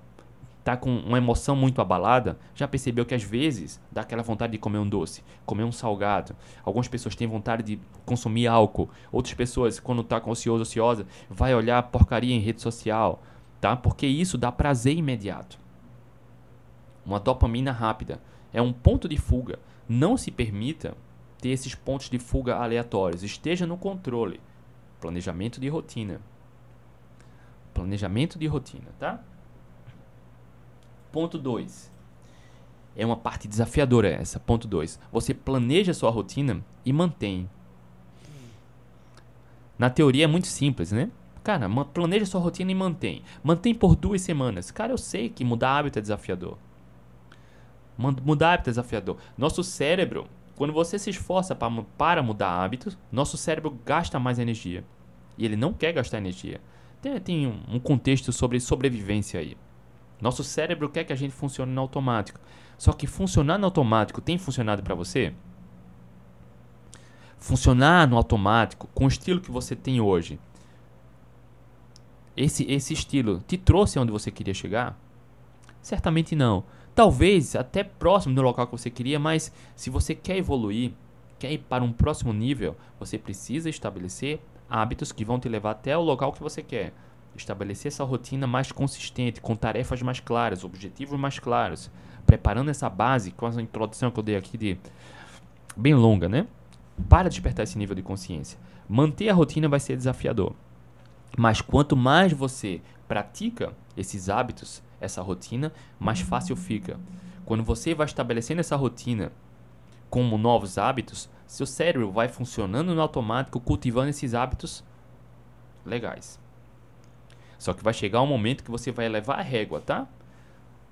está com uma emoção muito abalada, já percebeu que às vezes dá aquela vontade de comer um doce, comer um salgado. Algumas pessoas têm vontade de consumir álcool. Outras pessoas, quando está ocioso, ociosa, vai olhar porcaria em rede social, tá? Porque isso dá prazer imediato. Uma dopamina rápida é um ponto de fuga. Não se permita ter esses pontos de fuga aleatórios. Esteja no controle. Planejamento de rotina. Planejamento de rotina, tá? Ponto 2. É uma parte desafiadora essa. Ponto 2. Você planeja sua rotina e mantém. Na teoria é muito simples, né? Cara, planeja sua rotina e mantém. Mantém por duas semanas. Cara, eu sei que mudar hábito é desafiador. Mudar hábito é desafiador. Nosso cérebro quando você se esforça para mudar hábitos, nosso cérebro gasta mais energia. E ele não quer gastar energia. Tem, tem um contexto sobre sobrevivência aí. Nosso cérebro quer que a gente funcione no automático. Só que funcionar no automático tem funcionado para você? Funcionar no automático com o estilo que você tem hoje. Esse, esse estilo te trouxe aonde você queria chegar? Certamente não. Talvez até próximo do local que você queria, mas se você quer evoluir, quer ir para um próximo nível, você precisa estabelecer hábitos que vão te levar até o local que você quer. Estabelecer essa rotina mais consistente, com tarefas mais claras, objetivos mais claros, preparando essa base com essa introdução que eu dei aqui de bem longa, né? Para despertar esse nível de consciência. Manter a rotina vai ser desafiador. Mas quanto mais você pratica esses hábitos, essa rotina, mais fácil fica. Quando você vai estabelecendo essa rotina como novos hábitos, seu cérebro vai funcionando no automático, cultivando esses hábitos legais. Só que vai chegar um momento que você vai levar a régua, tá?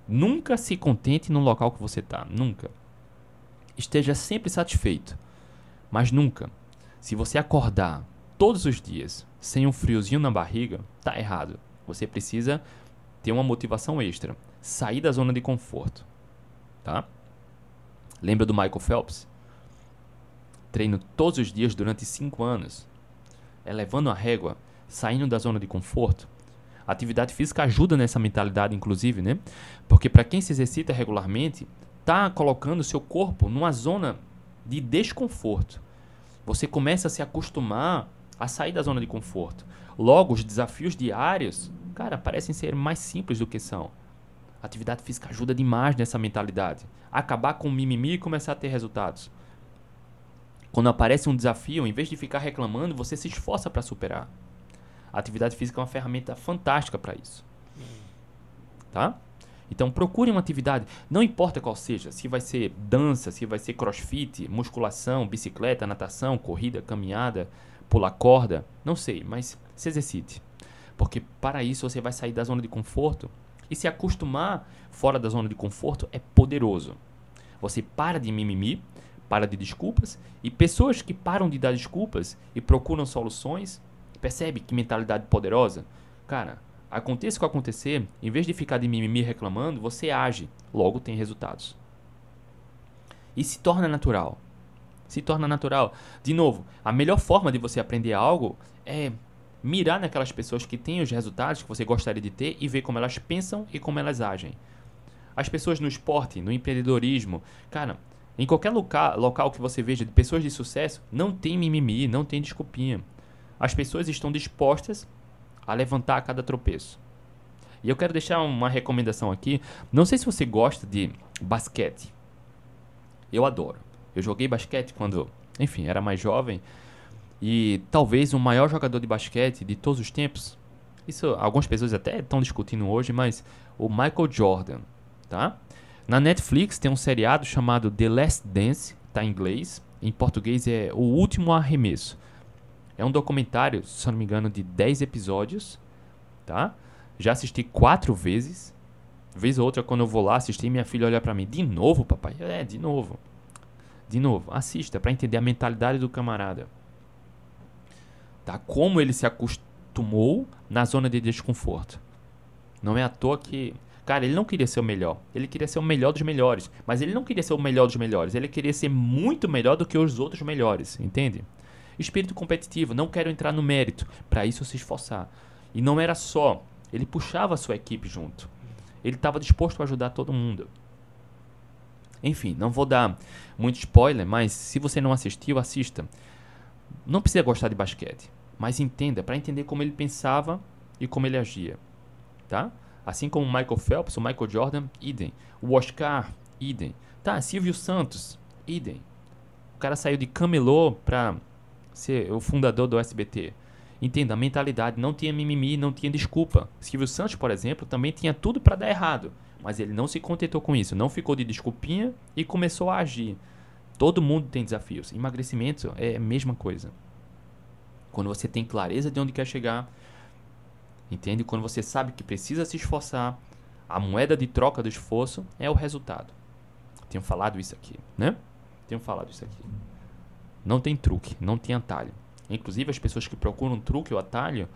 Nunca se contente no local que você está, nunca. Esteja sempre satisfeito, mas nunca. Se você acordar todos os dias sem um friozinho na barriga, tá errado. Você precisa ter uma motivação extra, sair da zona de conforto, tá? Lembra do Michael Phelps? Treino todos os dias durante 5 anos, elevando a régua, saindo da zona de conforto. Atividade física ajuda nessa mentalidade, inclusive, né? Porque para quem se exercita regularmente, tá colocando seu corpo numa zona de desconforto. Você começa a se acostumar a sair da zona de conforto. Logo, os desafios diários cara, parecem ser mais simples do que são. Atividade física ajuda demais nessa mentalidade. Acabar com o mimimi e começar a ter resultados. Quando aparece um desafio, em vez de ficar reclamando, você se esforça para superar. A atividade física é uma ferramenta fantástica para isso. tá? Então procure uma atividade, não importa qual seja, se vai ser dança, se vai ser crossfit, musculação, bicicleta, natação, corrida, caminhada, pular corda, não sei, mas se exercite. Porque para isso você vai sair da zona de conforto e se acostumar fora da zona de conforto é poderoso. Você para de mimimi, para de desculpas e pessoas que param de dar desculpas e procuram soluções, percebe que mentalidade poderosa? Cara, aconteça o que acontecer, em vez de ficar de mimimi reclamando, você age, logo tem resultados. E se torna natural. Se torna natural. De novo, a melhor forma de você aprender algo é mirar naquelas pessoas que têm os resultados que você gostaria de ter e ver como elas pensam e como elas agem. As pessoas no esporte, no empreendedorismo, cara, em qualquer local, local que você veja de pessoas de sucesso, não tem mimimi, não tem desculpinha. As pessoas estão dispostas a levantar a cada tropeço. E eu quero deixar uma recomendação aqui. Não sei se você gosta de basquete. Eu adoro. Eu joguei basquete quando, enfim, era mais jovem. E talvez o maior jogador de basquete de todos os tempos. Isso algumas pessoas até estão discutindo hoje, mas o Michael Jordan, tá? Na Netflix tem um seriado chamado The Last Dance, tá em inglês. Em português é O Último Arremesso. É um documentário, se não me engano, de 10 episódios, tá? Já assisti quatro vezes. Vez ou outra, quando eu vou lá assistir, minha filha olha para mim, de novo, papai? É, de novo. De novo, assista para entender a mentalidade do camarada. Tá? Como ele se acostumou na zona de desconforto. Não é à toa que Cara, ele não queria ser o melhor. Ele queria ser o melhor dos melhores. Mas ele não queria ser o melhor dos melhores. Ele queria ser muito melhor do que os outros melhores. Entende? Espírito competitivo, não quero entrar no mérito. Para isso se esforçar. E não era só, ele puxava a sua equipe junto. Ele estava disposto a ajudar todo mundo. Enfim, não vou dar muito spoiler, mas se você não assistiu, assista. Não precisa gostar de basquete, mas entenda, para entender como ele pensava e como ele agia, tá? Assim como Michael Phelps, o Michael Jordan, idem. O Oscar, idem. Tá, Silvio Santos, idem. O cara saiu de camelô para ser o fundador do SBT. Entenda, a mentalidade não tinha mimimi, não tinha desculpa. Silvio Santos, por exemplo, também tinha tudo para dar errado, mas ele não se contentou com isso, não ficou de desculpinha e começou a agir. Todo mundo tem desafios. Emagrecimento é a mesma coisa. Quando você tem clareza de onde quer chegar, entende? Quando você sabe que precisa se esforçar, a moeda de troca do esforço é o resultado. Tenho falado isso aqui, né? Tenho falado isso aqui. Não tem truque, não tem atalho. Inclusive, as pessoas que procuram truque ou atalho,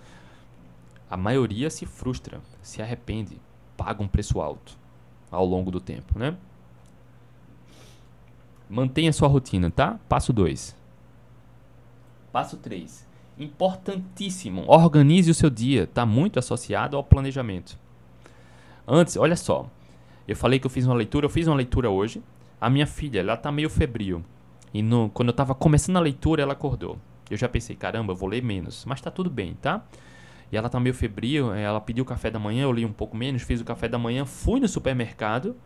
a maioria se frustra, se arrepende, paga um preço alto ao longo do tempo, né? Mantenha sua rotina, tá? Passo 2. Passo 3. Importantíssimo. Organize o seu dia. Está muito associado ao planejamento. Antes, olha só. Eu falei que eu fiz uma leitura. Eu fiz uma leitura hoje. A minha filha, ela tá meio febril. E no, quando eu estava começando a leitura, ela acordou. Eu já pensei, caramba, eu vou ler menos. Mas tá tudo bem, tá? E ela tá meio febril, eh, ela pediu café da manhã, eu li um pouco menos, fiz o café da manhã, fui no supermercado,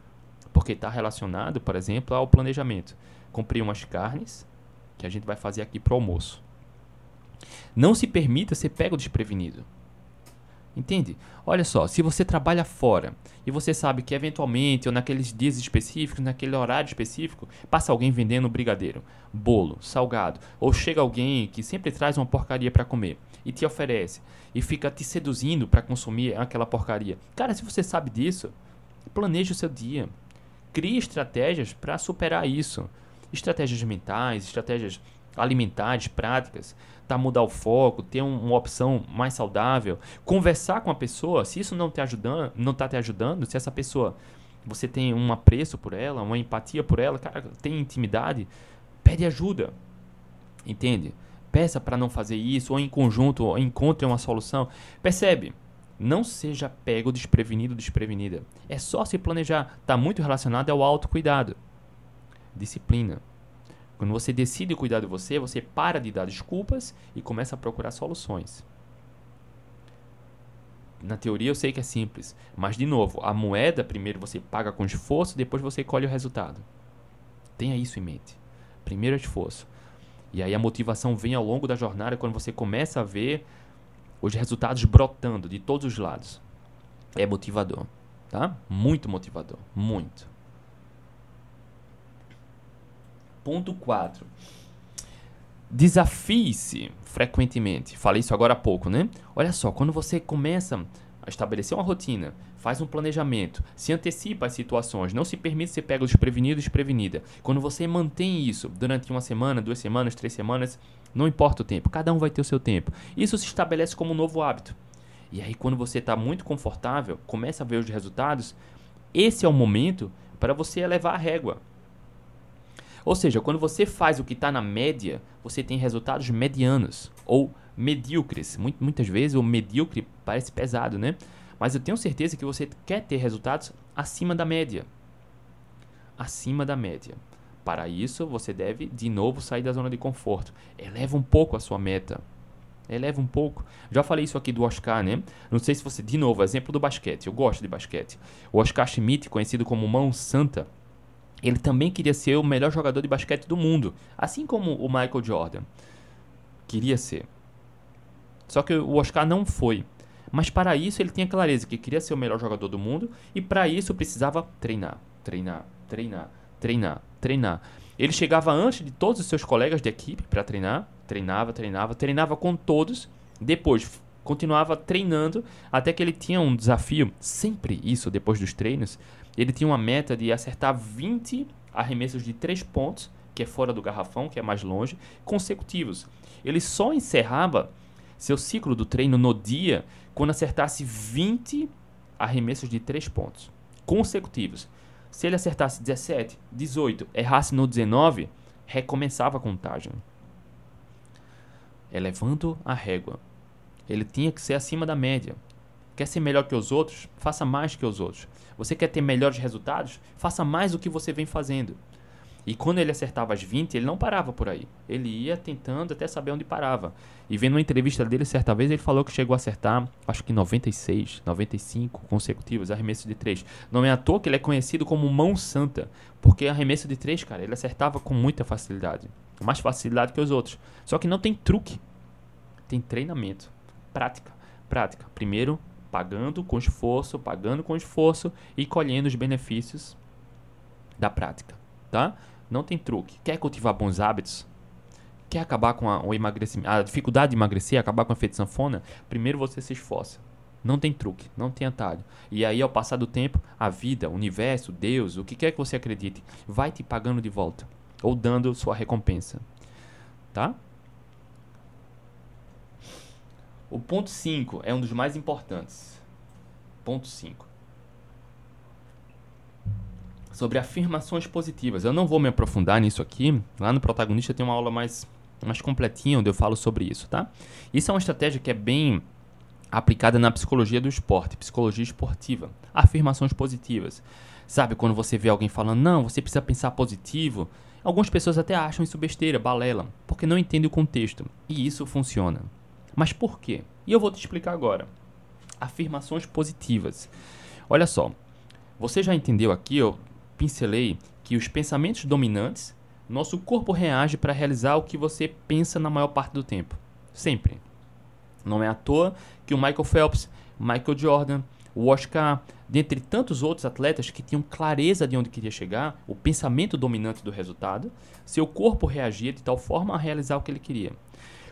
porque está relacionado, por exemplo, ao planejamento. Comprei umas carnes, que a gente vai fazer aqui pro almoço. Não se permita ser pego desprevenido. Entende? Olha só, se você trabalha fora e você sabe que eventualmente ou naqueles dias específicos, naquele horário específico, passa alguém vendendo brigadeiro, bolo, salgado, ou chega alguém que sempre traz uma porcaria para comer e te oferece e fica te seduzindo para consumir aquela porcaria. Cara, se você sabe disso, planeje o seu dia. Crie estratégias para superar isso. Estratégias mentais, estratégias alimentares, práticas tá mudar o foco, ter um, uma opção mais saudável, conversar com a pessoa, se isso não te ajudando, não tá te ajudando, se essa pessoa você tem um apreço por ela, uma empatia por ela, cara, tem intimidade, pede ajuda. Entende? Peça para não fazer isso, ou em conjunto, ou encontre uma solução. Percebe? Não seja pego desprevenido, desprevenida. É só se planejar. Está muito relacionado ao autocuidado. Disciplina. Quando você decide cuidar de você, você para de dar desculpas e começa a procurar soluções. Na teoria eu sei que é simples, mas de novo, a moeda primeiro você paga com esforço, depois você colhe o resultado. Tenha isso em mente. Primeiro é esforço. E aí a motivação vem ao longo da jornada quando você começa a ver os resultados brotando de todos os lados. É motivador. tá? Muito motivador, muito. Ponto 4. Desafie-se frequentemente. Falei isso agora há pouco, né? Olha só, quando você começa a estabelecer uma rotina, faz um planejamento, se antecipa às situações, não se permite ser pego desprevenido desprevenida. Quando você mantém isso durante uma semana, duas semanas, três semanas, não importa o tempo, cada um vai ter o seu tempo. Isso se estabelece como um novo hábito. E aí, quando você está muito confortável, começa a ver os resultados, esse é o momento para você elevar a régua. Ou seja, quando você faz o que está na média, você tem resultados medianos ou medíocres. Muitas vezes o medíocre parece pesado, né? Mas eu tenho certeza que você quer ter resultados acima da média. Acima da média. Para isso, você deve de novo sair da zona de conforto. Eleva um pouco a sua meta. Eleva um pouco. Já falei isso aqui do Oscar, né? Não sei se você, de novo, exemplo do basquete. Eu gosto de basquete. O Oscar Schmidt, conhecido como Mão Santa, ele também queria ser o melhor jogador de basquete do mundo, assim como o Michael Jordan. Queria ser. Só que o Oscar não foi. Mas para isso ele tinha clareza que queria ser o melhor jogador do mundo e para isso precisava treinar, treinar, treinar, treinar, treinar. Ele chegava antes de todos os seus colegas de equipe para treinar, treinava, treinava, treinava com todos, depois continuava treinando até que ele tinha um desafio, sempre isso depois dos treinos, ele tinha uma meta de acertar 20 arremessos de 3 pontos, que é fora do garrafão, que é mais longe, consecutivos. Ele só encerrava seu ciclo do treino no dia quando acertasse 20 arremessos de 3 pontos consecutivos. Se ele acertasse 17, 18, errasse no 19, recomeçava a contagem. Elevando a régua. Ele tinha que ser acima da média. Quer ser melhor que os outros? Faça mais que os outros. Você quer ter melhores resultados? Faça mais do que você vem fazendo. E quando ele acertava as 20, ele não parava por aí. Ele ia tentando até saber onde parava. E vendo uma entrevista dele certa vez, ele falou que chegou a acertar, acho que 96, 95 consecutivos arremessos de 3. Não é à toa que ele é conhecido como mão santa, porque arremesso de 3, cara, ele acertava com muita facilidade. Mais facilidade que os outros. Só que não tem truque. Tem treinamento, prática, prática. Primeiro pagando com esforço, pagando com esforço e colhendo os benefícios da prática, tá? Não tem truque. Quer cultivar bons hábitos? Quer acabar com a, o emagrecimento, a dificuldade de emagrecer, acabar com o efeito sanfona? Primeiro você se esforça. Não tem truque, não tem atalho. E aí, ao passar do tempo, a vida, o universo, Deus, o que quer que você acredite, vai te pagando de volta. Ou dando sua recompensa. Tá? O ponto 5 é um dos mais importantes. Ponto 5. Sobre afirmações positivas. Eu não vou me aprofundar nisso aqui. Lá no protagonista tem uma aula mais, mais completinha onde eu falo sobre isso, tá? Isso é uma estratégia que é bem aplicada na psicologia do esporte, psicologia esportiva. Afirmações positivas. Sabe quando você vê alguém falando, não, você precisa pensar positivo? Algumas pessoas até acham isso besteira, balela, porque não entendem o contexto. E isso funciona. Mas por quê? E eu vou te explicar agora. Afirmações positivas. Olha só, você já entendeu aqui, eu pincelei que os pensamentos dominantes, nosso corpo reage para realizar o que você pensa na maior parte do tempo. Sempre. Não é à toa que o Michael Phelps, Michael Jordan, o Oscar, dentre tantos outros atletas que tinham clareza de onde queria chegar, o pensamento dominante do resultado, seu corpo reagia de tal forma a realizar o que ele queria.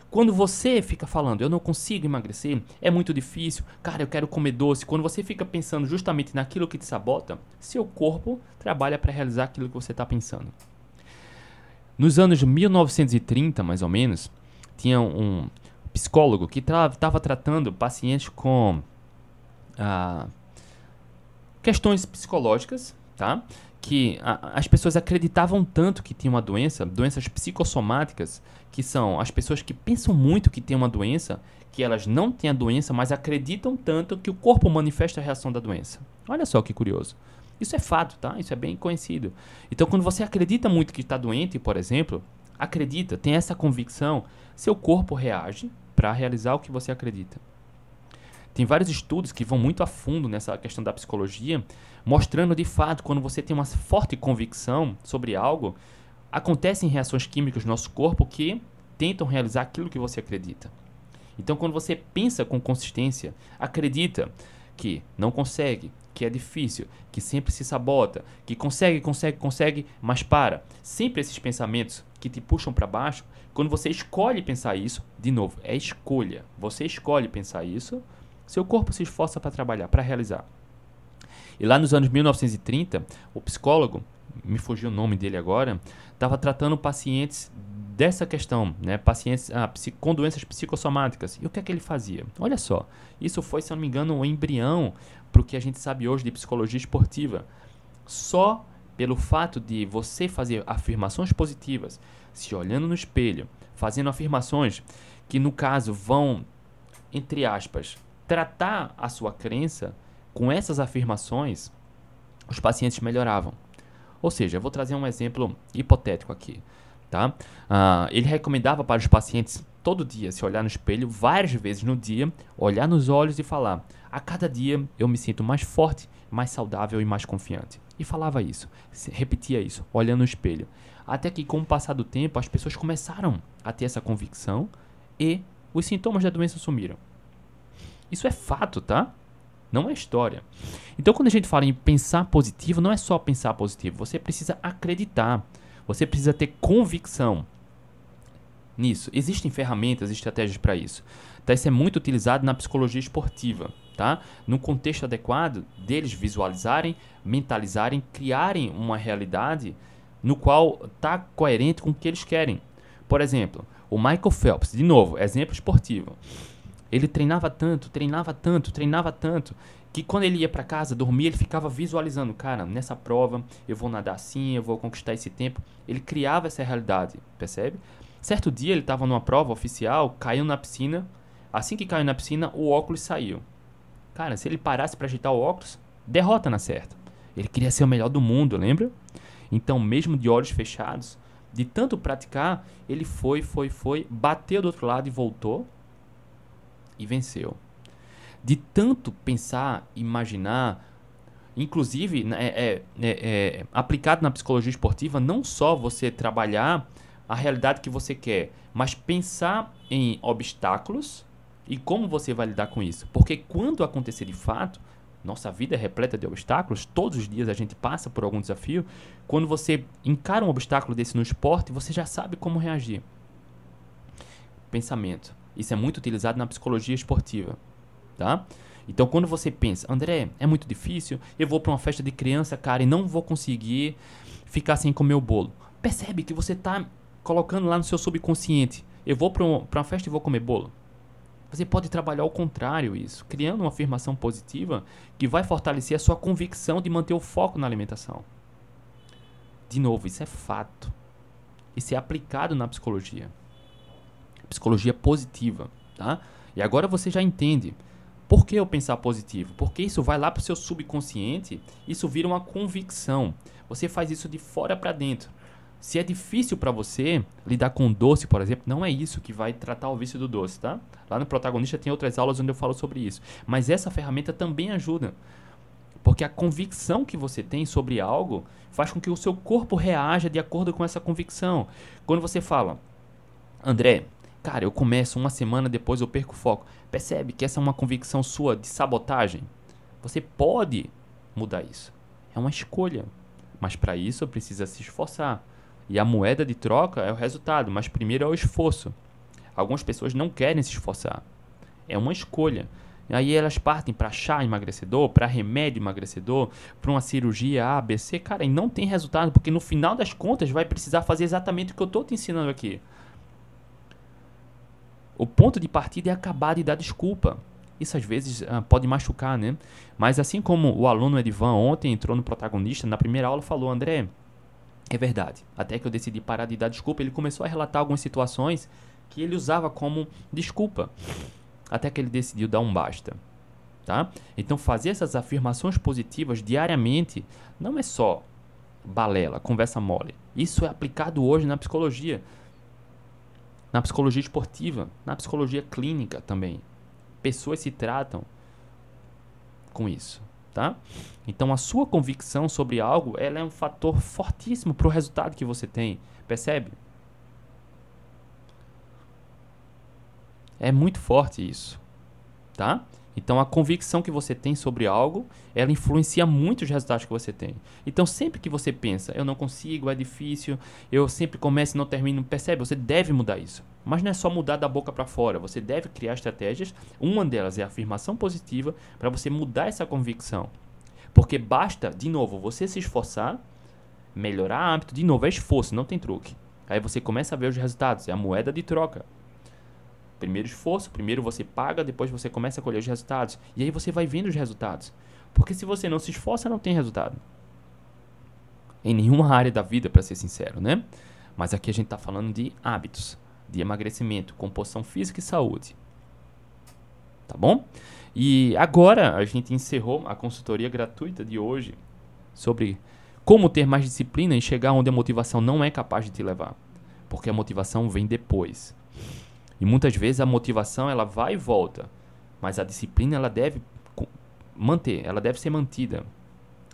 Quando você fica falando, eu não consigo emagrecer, é muito difícil, cara, eu quero comer doce. Quando você fica pensando justamente naquilo que te sabota, seu corpo trabalha para realizar aquilo que você está pensando. Nos anos 1930, mais ou menos, tinha um psicólogo que estava tratando pacientes com ah, questões psicológicas, tá? que a, as pessoas acreditavam tanto que tinha uma doença, doenças psicossomáticas, que são as pessoas que pensam muito que tem uma doença, que elas não têm a doença, mas acreditam tanto que o corpo manifesta a reação da doença. Olha só que curioso. Isso é fato, tá? Isso é bem conhecido. Então, quando você acredita muito que está doente, por exemplo, acredita, tem essa convicção, seu corpo reage para realizar o que você acredita. Tem vários estudos que vão muito a fundo nessa questão da psicologia, mostrando de fato quando você tem uma forte convicção sobre algo, acontecem reações químicas no nosso corpo que tentam realizar aquilo que você acredita. Então, quando você pensa com consistência, acredita que não consegue, que é difícil, que sempre se sabota, que consegue, consegue, consegue, mas para. Sempre esses pensamentos que te puxam para baixo, quando você escolhe pensar isso, de novo, é escolha. Você escolhe pensar isso, seu corpo se esforça para trabalhar, para realizar. E lá nos anos 1930, o psicólogo, me fugiu o nome dele agora, estava tratando pacientes dessa questão, né, pacientes ah, com doenças psicossomáticas. E o que é que ele fazia? Olha só, isso foi, se não me engano, um embrião para o que a gente sabe hoje de psicologia esportiva. Só pelo fato de você fazer afirmações positivas, se olhando no espelho, fazendo afirmações que, no caso, vão, entre aspas, tratar a sua crença, com essas afirmações, os pacientes melhoravam. Ou seja, eu vou trazer um exemplo hipotético aqui. Tá? Uh, ele recomendava para os pacientes todo dia se olhar no espelho várias vezes no dia, olhar nos olhos e falar: a cada dia eu me sinto mais forte, mais saudável e mais confiante. E falava isso, repetia isso, olhando no espelho. Até que, com o passar do tempo, as pessoas começaram a ter essa convicção e os sintomas da doença sumiram. Isso é fato, tá? Não é história. Então, quando a gente fala em pensar positivo, não é só pensar positivo, você precisa acreditar. Você precisa ter convicção nisso. Existem ferramentas estratégias para isso. Tá? Isso é muito utilizado na psicologia esportiva. Tá? No contexto adequado deles visualizarem, mentalizarem, criarem uma realidade no qual está coerente com o que eles querem. Por exemplo, o Michael Phelps, de novo, exemplo esportivo. Ele treinava tanto, treinava tanto, treinava tanto, que quando ele ia para casa dormir, ele ficava visualizando, cara, nessa prova eu vou nadar assim, eu vou conquistar esse tempo. Ele criava essa realidade, percebe? Certo dia ele estava numa prova oficial, caiu na piscina. Assim que caiu na piscina, o óculos saiu. Cara, se ele parasse para agitar o óculos, derrota na certa. Ele queria ser o melhor do mundo, lembra? Então, mesmo de olhos fechados, de tanto praticar, ele foi, foi, foi, bateu do outro lado e voltou e venceu de tanto pensar, imaginar, inclusive né, é, é, é, é, aplicado na psicologia esportiva, não só você trabalhar a realidade que você quer, mas pensar em obstáculos e como você vai lidar com isso. Porque quando acontecer de fato, nossa vida é repleta de obstáculos, todos os dias a gente passa por algum desafio. Quando você encara um obstáculo desse no esporte, você já sabe como reagir. Pensamento. Isso é muito utilizado na psicologia esportiva tá? Então, quando você pensa, André, é muito difícil, eu vou para uma festa de criança, cara, e não vou conseguir ficar sem comer o bolo. Percebe que você está colocando lá no seu subconsciente, eu vou para uma festa e vou comer bolo. Você pode trabalhar ao contrário isso, criando uma afirmação positiva que vai fortalecer a sua convicção de manter o foco na alimentação. De novo, isso é fato. Isso é aplicado na psicologia. Psicologia positiva, tá? E agora você já entende por que eu pensar positivo? Porque isso vai lá para o seu subconsciente, isso vira uma convicção. Você faz isso de fora para dentro. Se é difícil para você lidar com doce, por exemplo, não é isso que vai tratar o vício do doce, tá? Lá no protagonista tem outras aulas onde eu falo sobre isso. Mas essa ferramenta também ajuda. Porque a convicção que você tem sobre algo faz com que o seu corpo reaja de acordo com essa convicção. Quando você fala, André, Cara, eu começo uma semana depois eu perco o foco. Percebe que essa é uma convicção sua de sabotagem? Você pode mudar isso. É uma escolha. Mas para isso precisa se esforçar. E a moeda de troca é o resultado, mas primeiro é o esforço. Algumas pessoas não querem se esforçar. É uma escolha. E aí elas partem para chá emagrecedor, para remédio emagrecedor, para uma cirurgia A, B, C. Cara, e não tem resultado, porque no final das contas vai precisar fazer exatamente o que eu estou te ensinando aqui. O ponto de partida é acabar de dar desculpa. Isso às vezes uh, pode machucar, né? Mas assim como o aluno Edivan ontem entrou no protagonista, na primeira aula falou, André, é verdade. Até que eu decidi parar de dar desculpa, ele começou a relatar algumas situações que ele usava como desculpa. Até que ele decidiu dar um basta. Tá? Então fazer essas afirmações positivas diariamente não é só balela, conversa mole. Isso é aplicado hoje na psicologia na psicologia esportiva, na psicologia clínica também. Pessoas se tratam com isso, tá? Então a sua convicção sobre algo, ela é um fator fortíssimo para o resultado que você tem, percebe? É muito forte isso, tá? Então a convicção que você tem sobre algo, ela influencia muito os resultados que você tem. Então sempre que você pensa, eu não consigo, é difícil, eu sempre começo e não termino, percebe? Você deve mudar isso. Mas não é só mudar da boca para fora, você deve criar estratégias. Uma delas é a afirmação positiva para você mudar essa convicção. Porque basta, de novo, você se esforçar, melhorar hábito, de novo, é esforço, não tem truque. Aí você começa a ver os resultados, é a moeda de troca. Primeiro esforço, primeiro você paga, depois você começa a colher os resultados. E aí você vai vendo os resultados. Porque se você não se esforça, não tem resultado. Em nenhuma área da vida, para ser sincero, né? Mas aqui a gente está falando de hábitos, de emagrecimento, composição física e saúde. Tá bom? E agora a gente encerrou a consultoria gratuita de hoje sobre como ter mais disciplina e chegar onde a motivação não é capaz de te levar. Porque a motivação vem depois. E muitas vezes a motivação ela vai e volta, mas a disciplina ela deve manter, ela deve ser mantida.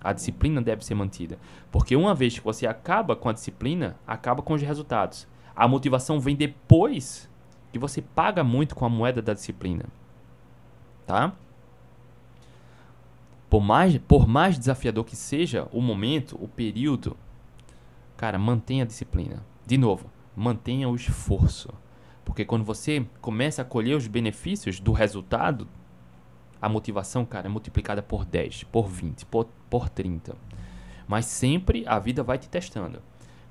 A disciplina deve ser mantida, porque uma vez que você acaba com a disciplina, acaba com os resultados. A motivação vem depois que você paga muito com a moeda da disciplina. Tá? Por mais, por mais desafiador que seja o momento, o período, cara, mantenha a disciplina. De novo, mantenha o esforço. Porque quando você começa a colher os benefícios do resultado, a motivação, cara, é multiplicada por 10, por 20, por, por 30. Mas sempre a vida vai te testando.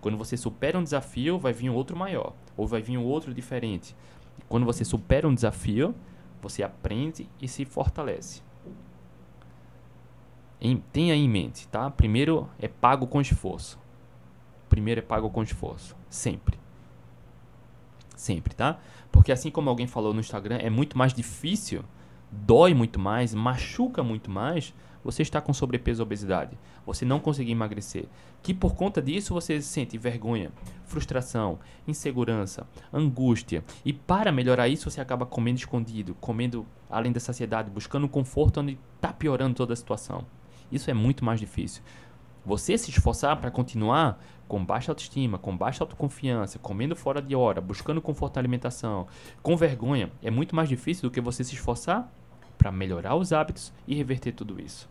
Quando você supera um desafio, vai vir outro maior, ou vai vir um outro diferente. Quando você supera um desafio, você aprende e se fortalece. Em, tenha em mente, tá? Primeiro é pago com esforço. Primeiro é pago com esforço, sempre sempre, tá? Porque assim como alguém falou no Instagram, é muito mais difícil, dói muito mais, machuca muito mais você está com sobrepeso ou obesidade, você não conseguir emagrecer, que por conta disso você sente vergonha, frustração, insegurança, angústia, e para melhorar isso você acaba comendo escondido, comendo além da saciedade, buscando conforto onde está piorando toda a situação. Isso é muito mais difícil. Você se esforçar para continuar com baixa autoestima, com baixa autoconfiança, comendo fora de hora, buscando conforto na alimentação, com vergonha, é muito mais difícil do que você se esforçar para melhorar os hábitos e reverter tudo isso.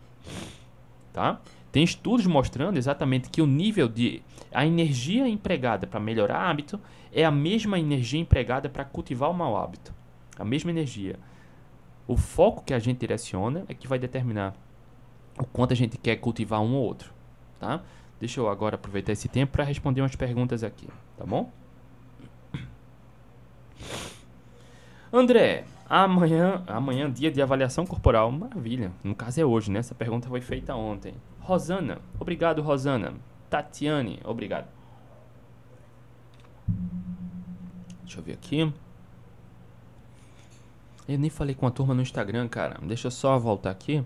Tá? Tem estudos mostrando exatamente que o nível de a energia empregada para melhorar hábito é a mesma energia empregada para cultivar o mau hábito. A mesma energia. O foco que a gente direciona é que vai determinar o quanto a gente quer cultivar um ou outro tá? Deixa eu agora aproveitar esse tempo para responder umas perguntas aqui, tá bom? André, amanhã, amanhã dia de avaliação corporal, maravilha. No caso é hoje, né? Essa pergunta foi feita ontem. Rosana, obrigado Rosana. Tatiane, obrigado. Deixa eu ver aqui. Eu nem falei com a turma no Instagram, cara. Deixa eu só voltar aqui.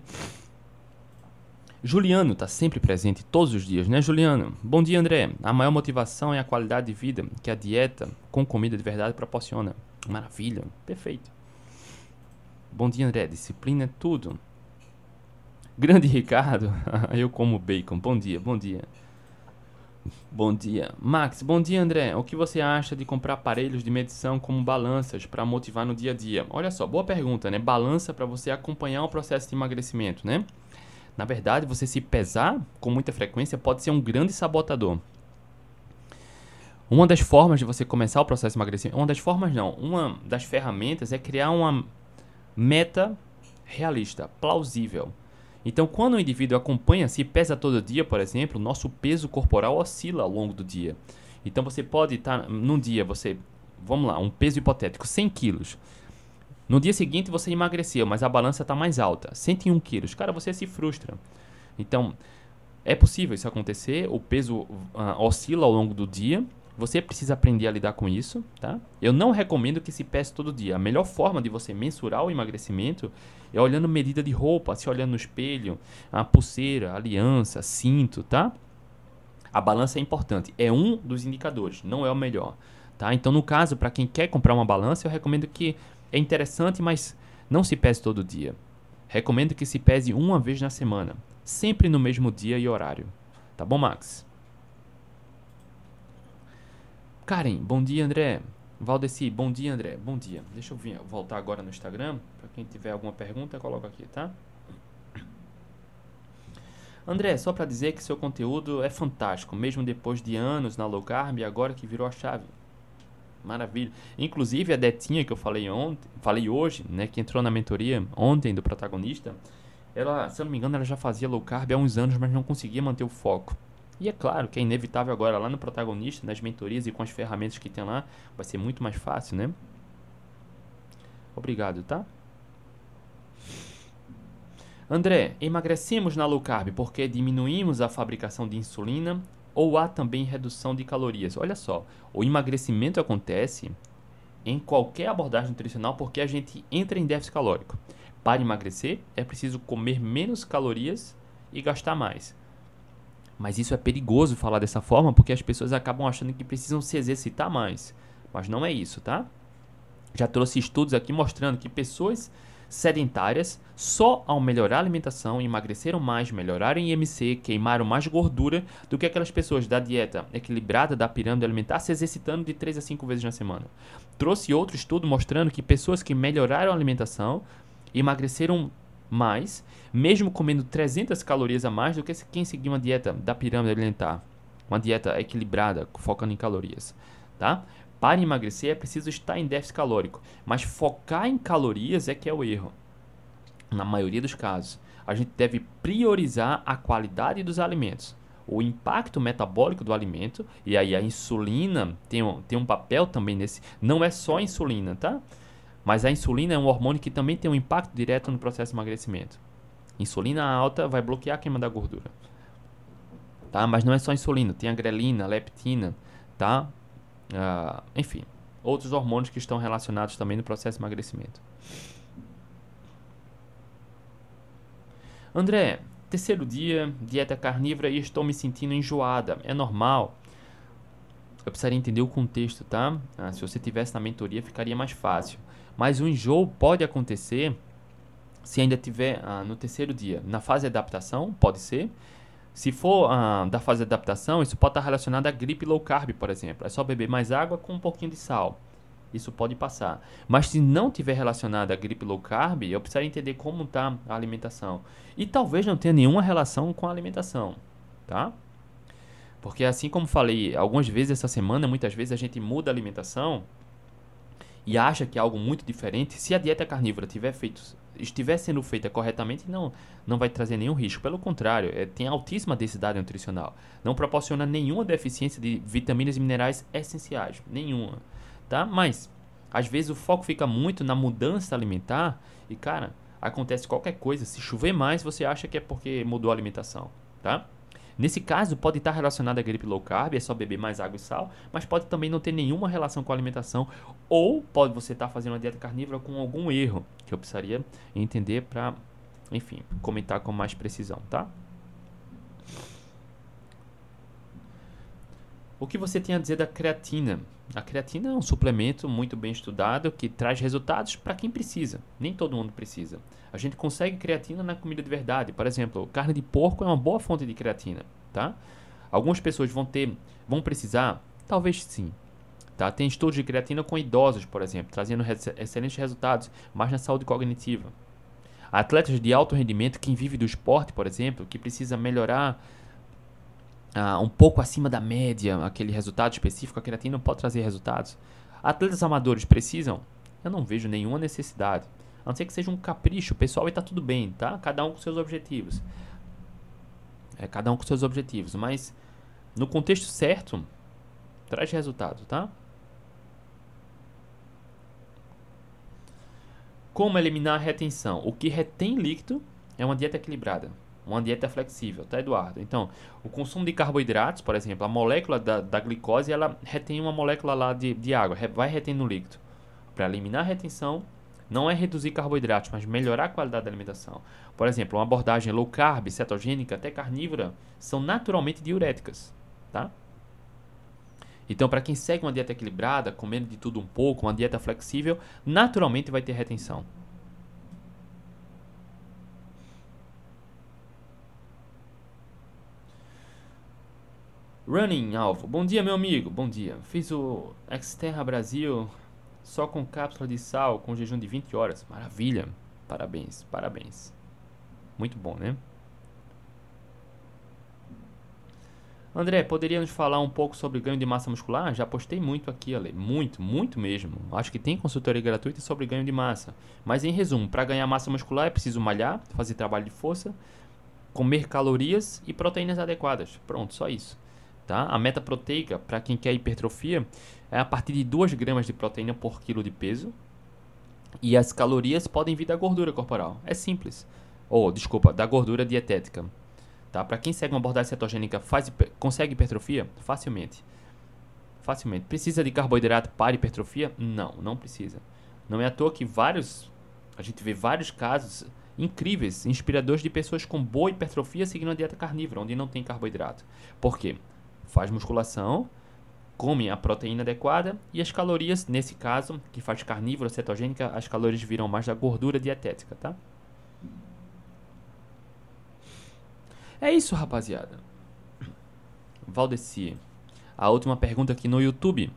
Juliano está sempre presente todos os dias, né, Juliano? Bom dia, André. A maior motivação é a qualidade de vida que a dieta com comida de verdade proporciona. Maravilha, perfeito. Bom dia, André. Disciplina é tudo. Grande Ricardo, eu como bacon. Bom dia, bom dia. Bom dia. Max, bom dia, André. O que você acha de comprar aparelhos de medição como balanças para motivar no dia a dia? Olha só, boa pergunta, né? Balança para você acompanhar o processo de emagrecimento, né? Na verdade, você se pesar com muita frequência pode ser um grande sabotador. Uma das formas de você começar o processo de emagrecimento, uma das formas não, uma das ferramentas é criar uma meta realista, plausível. Então, quando o indivíduo acompanha, se pesa todo dia, por exemplo, nosso peso corporal oscila ao longo do dia. Então, você pode estar num dia, você, vamos lá, um peso hipotético, 100 quilos. No dia seguinte você emagreceu, mas a balança está mais alta, 101 quilos. Cara, você se frustra. Então, é possível isso acontecer, o peso uh, oscila ao longo do dia. Você precisa aprender a lidar com isso, tá? Eu não recomendo que se pese todo dia. A melhor forma de você mensurar o emagrecimento é olhando medida de roupa, se olhando no espelho, a pulseira, aliança, cinto, tá? A balança é importante, é um dos indicadores, não é o melhor, tá? Então, no caso, para quem quer comprar uma balança, eu recomendo que é interessante, mas não se pese todo dia. Recomendo que se pese uma vez na semana, sempre no mesmo dia e horário. Tá bom, Max? Karen, bom dia, André. Valdeci, bom dia, André. Bom dia. Deixa eu vir, voltar agora no Instagram. Para quem tiver alguma pergunta, coloca aqui, tá? André, só para dizer que seu conteúdo é fantástico, mesmo depois de anos na low carb, agora que virou a chave. Maravilha. Inclusive a Detinha que eu falei ontem, falei hoje, né, que entrou na mentoria ontem do protagonista, ela, se eu não me engano, ela já fazia low carb há uns anos, mas não conseguia manter o foco. E é claro que é inevitável agora lá no protagonista, nas mentorias e com as ferramentas que tem lá, vai ser muito mais fácil, né? Obrigado, tá? André, emagrecemos na low carb porque diminuímos a fabricação de insulina ou há também redução de calorias? Olha só, o emagrecimento acontece em qualquer abordagem nutricional porque a gente entra em déficit calórico. Para emagrecer, é preciso comer menos calorias e gastar mais. Mas isso é perigoso falar dessa forma porque as pessoas acabam achando que precisam se exercitar mais. Mas não é isso, tá? Já trouxe estudos aqui mostrando que pessoas sedentárias, só ao melhorar a alimentação, emagreceram mais, melhoraram IMC, queimaram mais gordura do que aquelas pessoas da dieta equilibrada da pirâmide alimentar se exercitando de 3 a 5 vezes na semana. Trouxe outro estudo mostrando que pessoas que melhoraram a alimentação emagreceram mais, mesmo comendo 300 calorias a mais do que quem seguia uma dieta da pirâmide alimentar, uma dieta equilibrada, focando em calorias, tá? Para emagrecer é preciso estar em déficit calórico, mas focar em calorias é que é o erro. Na maioria dos casos, a gente deve priorizar a qualidade dos alimentos, o impacto metabólico do alimento, e aí a insulina tem um, tem um papel também nesse. Não é só a insulina, tá? Mas a insulina é um hormônio que também tem um impacto direto no processo de emagrecimento. Insulina alta vai bloquear a queima da gordura. Tá? Mas não é só insulina, tem a grelina, a leptina, tá? Uh, enfim, outros hormônios que estão relacionados também no processo de emagrecimento. André, terceiro dia, dieta carnívora e estou me sentindo enjoada. É normal? Eu precisaria entender o contexto, tá? Ah, se você tivesse na mentoria, ficaria mais fácil. Mas o enjoo pode acontecer se ainda tiver ah, no terceiro dia. Na fase de adaptação, pode ser. Se for ah, da fase de adaptação, isso pode estar relacionado à gripe low carb, por exemplo. É só beber mais água com um pouquinho de sal. Isso pode passar. Mas se não tiver relacionado à gripe low carb, eu precisaria entender como está a alimentação. E talvez não tenha nenhuma relação com a alimentação, tá? Porque assim como falei algumas vezes essa semana, muitas vezes a gente muda a alimentação e acha que é algo muito diferente. Se a dieta carnívora tiver feito estiver sendo feita corretamente, não, não vai trazer nenhum risco. Pelo contrário, é, tem altíssima densidade nutricional. Não proporciona nenhuma deficiência de vitaminas e minerais essenciais. Nenhuma. Tá? Mas, às vezes, o foco fica muito na mudança alimentar e, cara, acontece qualquer coisa. Se chover mais, você acha que é porque mudou a alimentação. Tá? Nesse caso, pode estar relacionado à gripe low carb, é só beber mais água e sal, mas pode também não ter nenhuma relação com a alimentação, ou pode você estar fazendo uma dieta carnívora com algum erro, que eu precisaria entender para, enfim, comentar com mais precisão, tá? O que você tem a dizer da creatina? A creatina é um suplemento muito bem estudado que traz resultados para quem precisa. Nem todo mundo precisa. A gente consegue creatina na comida de verdade. Por exemplo, carne de porco é uma boa fonte de creatina, tá? Algumas pessoas vão ter, vão precisar, talvez sim. Tá? Tem estudos de creatina com idosos, por exemplo, trazendo excelentes resultados, mais na saúde cognitiva. Atletas de alto rendimento, quem vive do esporte, por exemplo, que precisa melhorar uh, um pouco acima da média, aquele resultado específico, a creatina pode trazer resultados. Atletas amadores precisam? Eu não vejo nenhuma necessidade. A não ser que seja um capricho pessoal e tá tudo bem, tá? Cada um com seus objetivos. É, cada um com seus objetivos. Mas no contexto certo, traz resultado, tá? Como eliminar a retenção? O que retém líquido é uma dieta equilibrada. Uma dieta flexível, tá, Eduardo? Então, o consumo de carboidratos, por exemplo, a molécula da, da glicose, ela retém uma molécula lá de, de água, vai retendo líquido. Para eliminar a retenção, não é reduzir carboidratos, mas melhorar a qualidade da alimentação. Por exemplo, uma abordagem low carb, cetogênica, até carnívora, são naturalmente diuréticas, tá? Então, para quem segue uma dieta equilibrada, comendo de tudo um pouco, uma dieta flexível, naturalmente vai ter retenção. Running Alvo. Bom dia, meu amigo. Bom dia. Fiz o Exterra Brasil só com cápsula de sal, com jejum de 20 horas. Maravilha. Parabéns, parabéns. Muito bom, né? André, poderia nos falar um pouco sobre ganho de massa muscular? Já postei muito aqui, Ale. Muito, muito mesmo. Acho que tem consultoria gratuita sobre ganho de massa. Mas em resumo, para ganhar massa muscular é preciso malhar, fazer trabalho de força, comer calorias e proteínas adequadas. Pronto, só isso. Tá? A meta proteica, para quem quer hipertrofia, é a partir de 2 gramas de proteína por quilo de peso. E as calorias podem vir da gordura corporal. É simples. Ou, oh, desculpa, da gordura dietética. Tá? Para quem segue uma abordagem cetogênica, faz, consegue hipertrofia? Facilmente. Facilmente. Precisa de carboidrato para hipertrofia? Não, não precisa. Não é à toa que vários. A gente vê vários casos incríveis, inspiradores de pessoas com boa hipertrofia seguindo a dieta carnívora, onde não tem carboidrato. Por quê? Faz musculação, come a proteína adequada e as calorias, nesse caso, que faz carnívora cetogênica, as calorias viram mais da gordura dietética, tá? É isso, rapaziada. Valdeci. A última pergunta aqui no YouTube.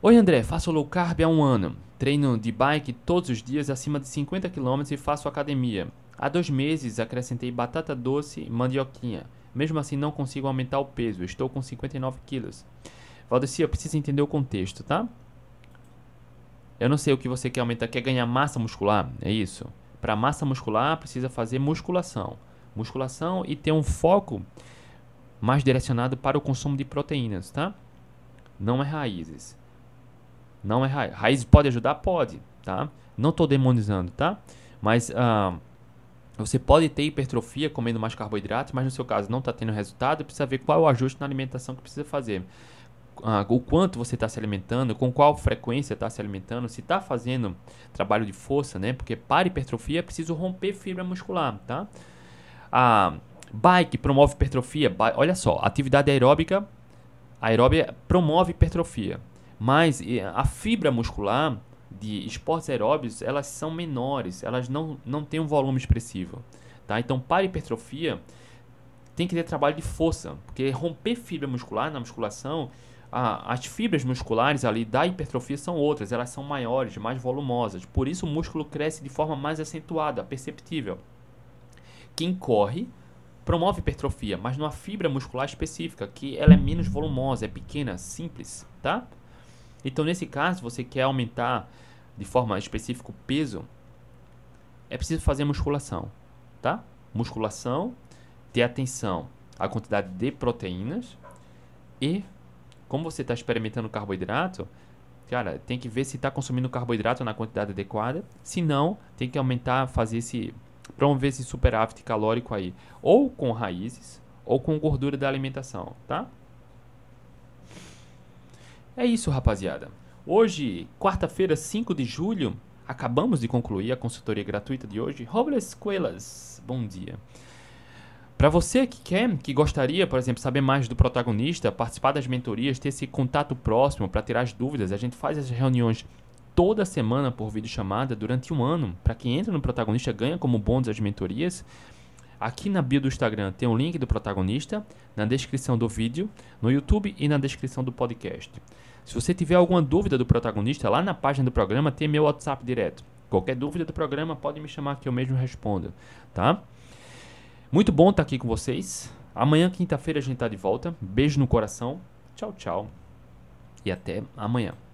Oi André, faço low carb há um ano. Treino de bike todos os dias acima de 50 km e faço academia. Há dois meses acrescentei batata doce e mandioquinha. Mesmo assim não consigo aumentar o peso. Estou com 59 quilos. Valdeci, eu preciso entender o contexto, tá? Eu não sei o que você quer aumentar. Quer ganhar massa muscular? É isso. Para massa muscular precisa fazer musculação musculação e ter um foco mais direcionado para o consumo de proteínas, tá? Não é raízes. Não é raiz. Raiz pode ajudar? Pode, tá? Não estou demonizando, tá? Mas uh, você pode ter hipertrofia comendo mais carboidratos, mas no seu caso não está tendo resultado, precisa ver qual é o ajuste na alimentação que precisa fazer. Uh, o quanto você está se alimentando, com qual frequência está se alimentando, se está fazendo trabalho de força, né? Porque para hipertrofia é preciso romper fibra muscular, tá? A bike promove hipertrofia. Olha só, atividade aeróbica, aeróbica promove hipertrofia. Mas a fibra muscular de esportes aeróbicos, elas são menores, elas não, não têm um volume expressivo. Tá? Então, para hipertrofia, tem que ter trabalho de força, porque romper fibra muscular na musculação, a, as fibras musculares ali da hipertrofia são outras, elas são maiores, mais volumosas. Por isso, o músculo cresce de forma mais acentuada, perceptível. Quem corre promove hipertrofia, mas numa fibra muscular específica, que ela é menos volumosa, é pequena, simples, tá? Então, nesse caso, você quer aumentar de forma específica o peso, é preciso fazer musculação, tá? Musculação, ter atenção à quantidade de proteínas e, como você está experimentando carboidrato, cara, tem que ver se está consumindo carboidrato na quantidade adequada. Se não, tem que aumentar, fazer esse promover esse superávit calórico aí, ou com raízes, ou com gordura da alimentação, tá? É isso, rapaziada. Hoje, quarta-feira, 5 de julho, acabamos de concluir a consultoria gratuita de hoje. Robles Coelas, bom dia. Para você que quer, que gostaria, por exemplo, saber mais do protagonista, participar das mentorias, ter esse contato próximo para tirar as dúvidas, a gente faz as reuniões toda semana por videochamada durante um ano. Para quem entra no protagonista, ganha como bônus as mentorias. Aqui na bio do Instagram tem o link do protagonista, na descrição do vídeo, no YouTube e na descrição do podcast. Se você tiver alguma dúvida do protagonista, lá na página do programa tem meu WhatsApp direto. Qualquer dúvida do programa pode me chamar que eu mesmo respondo, tá? Muito bom estar aqui com vocês. Amanhã, quinta-feira, a gente está de volta. Beijo no coração. Tchau, tchau. E até amanhã.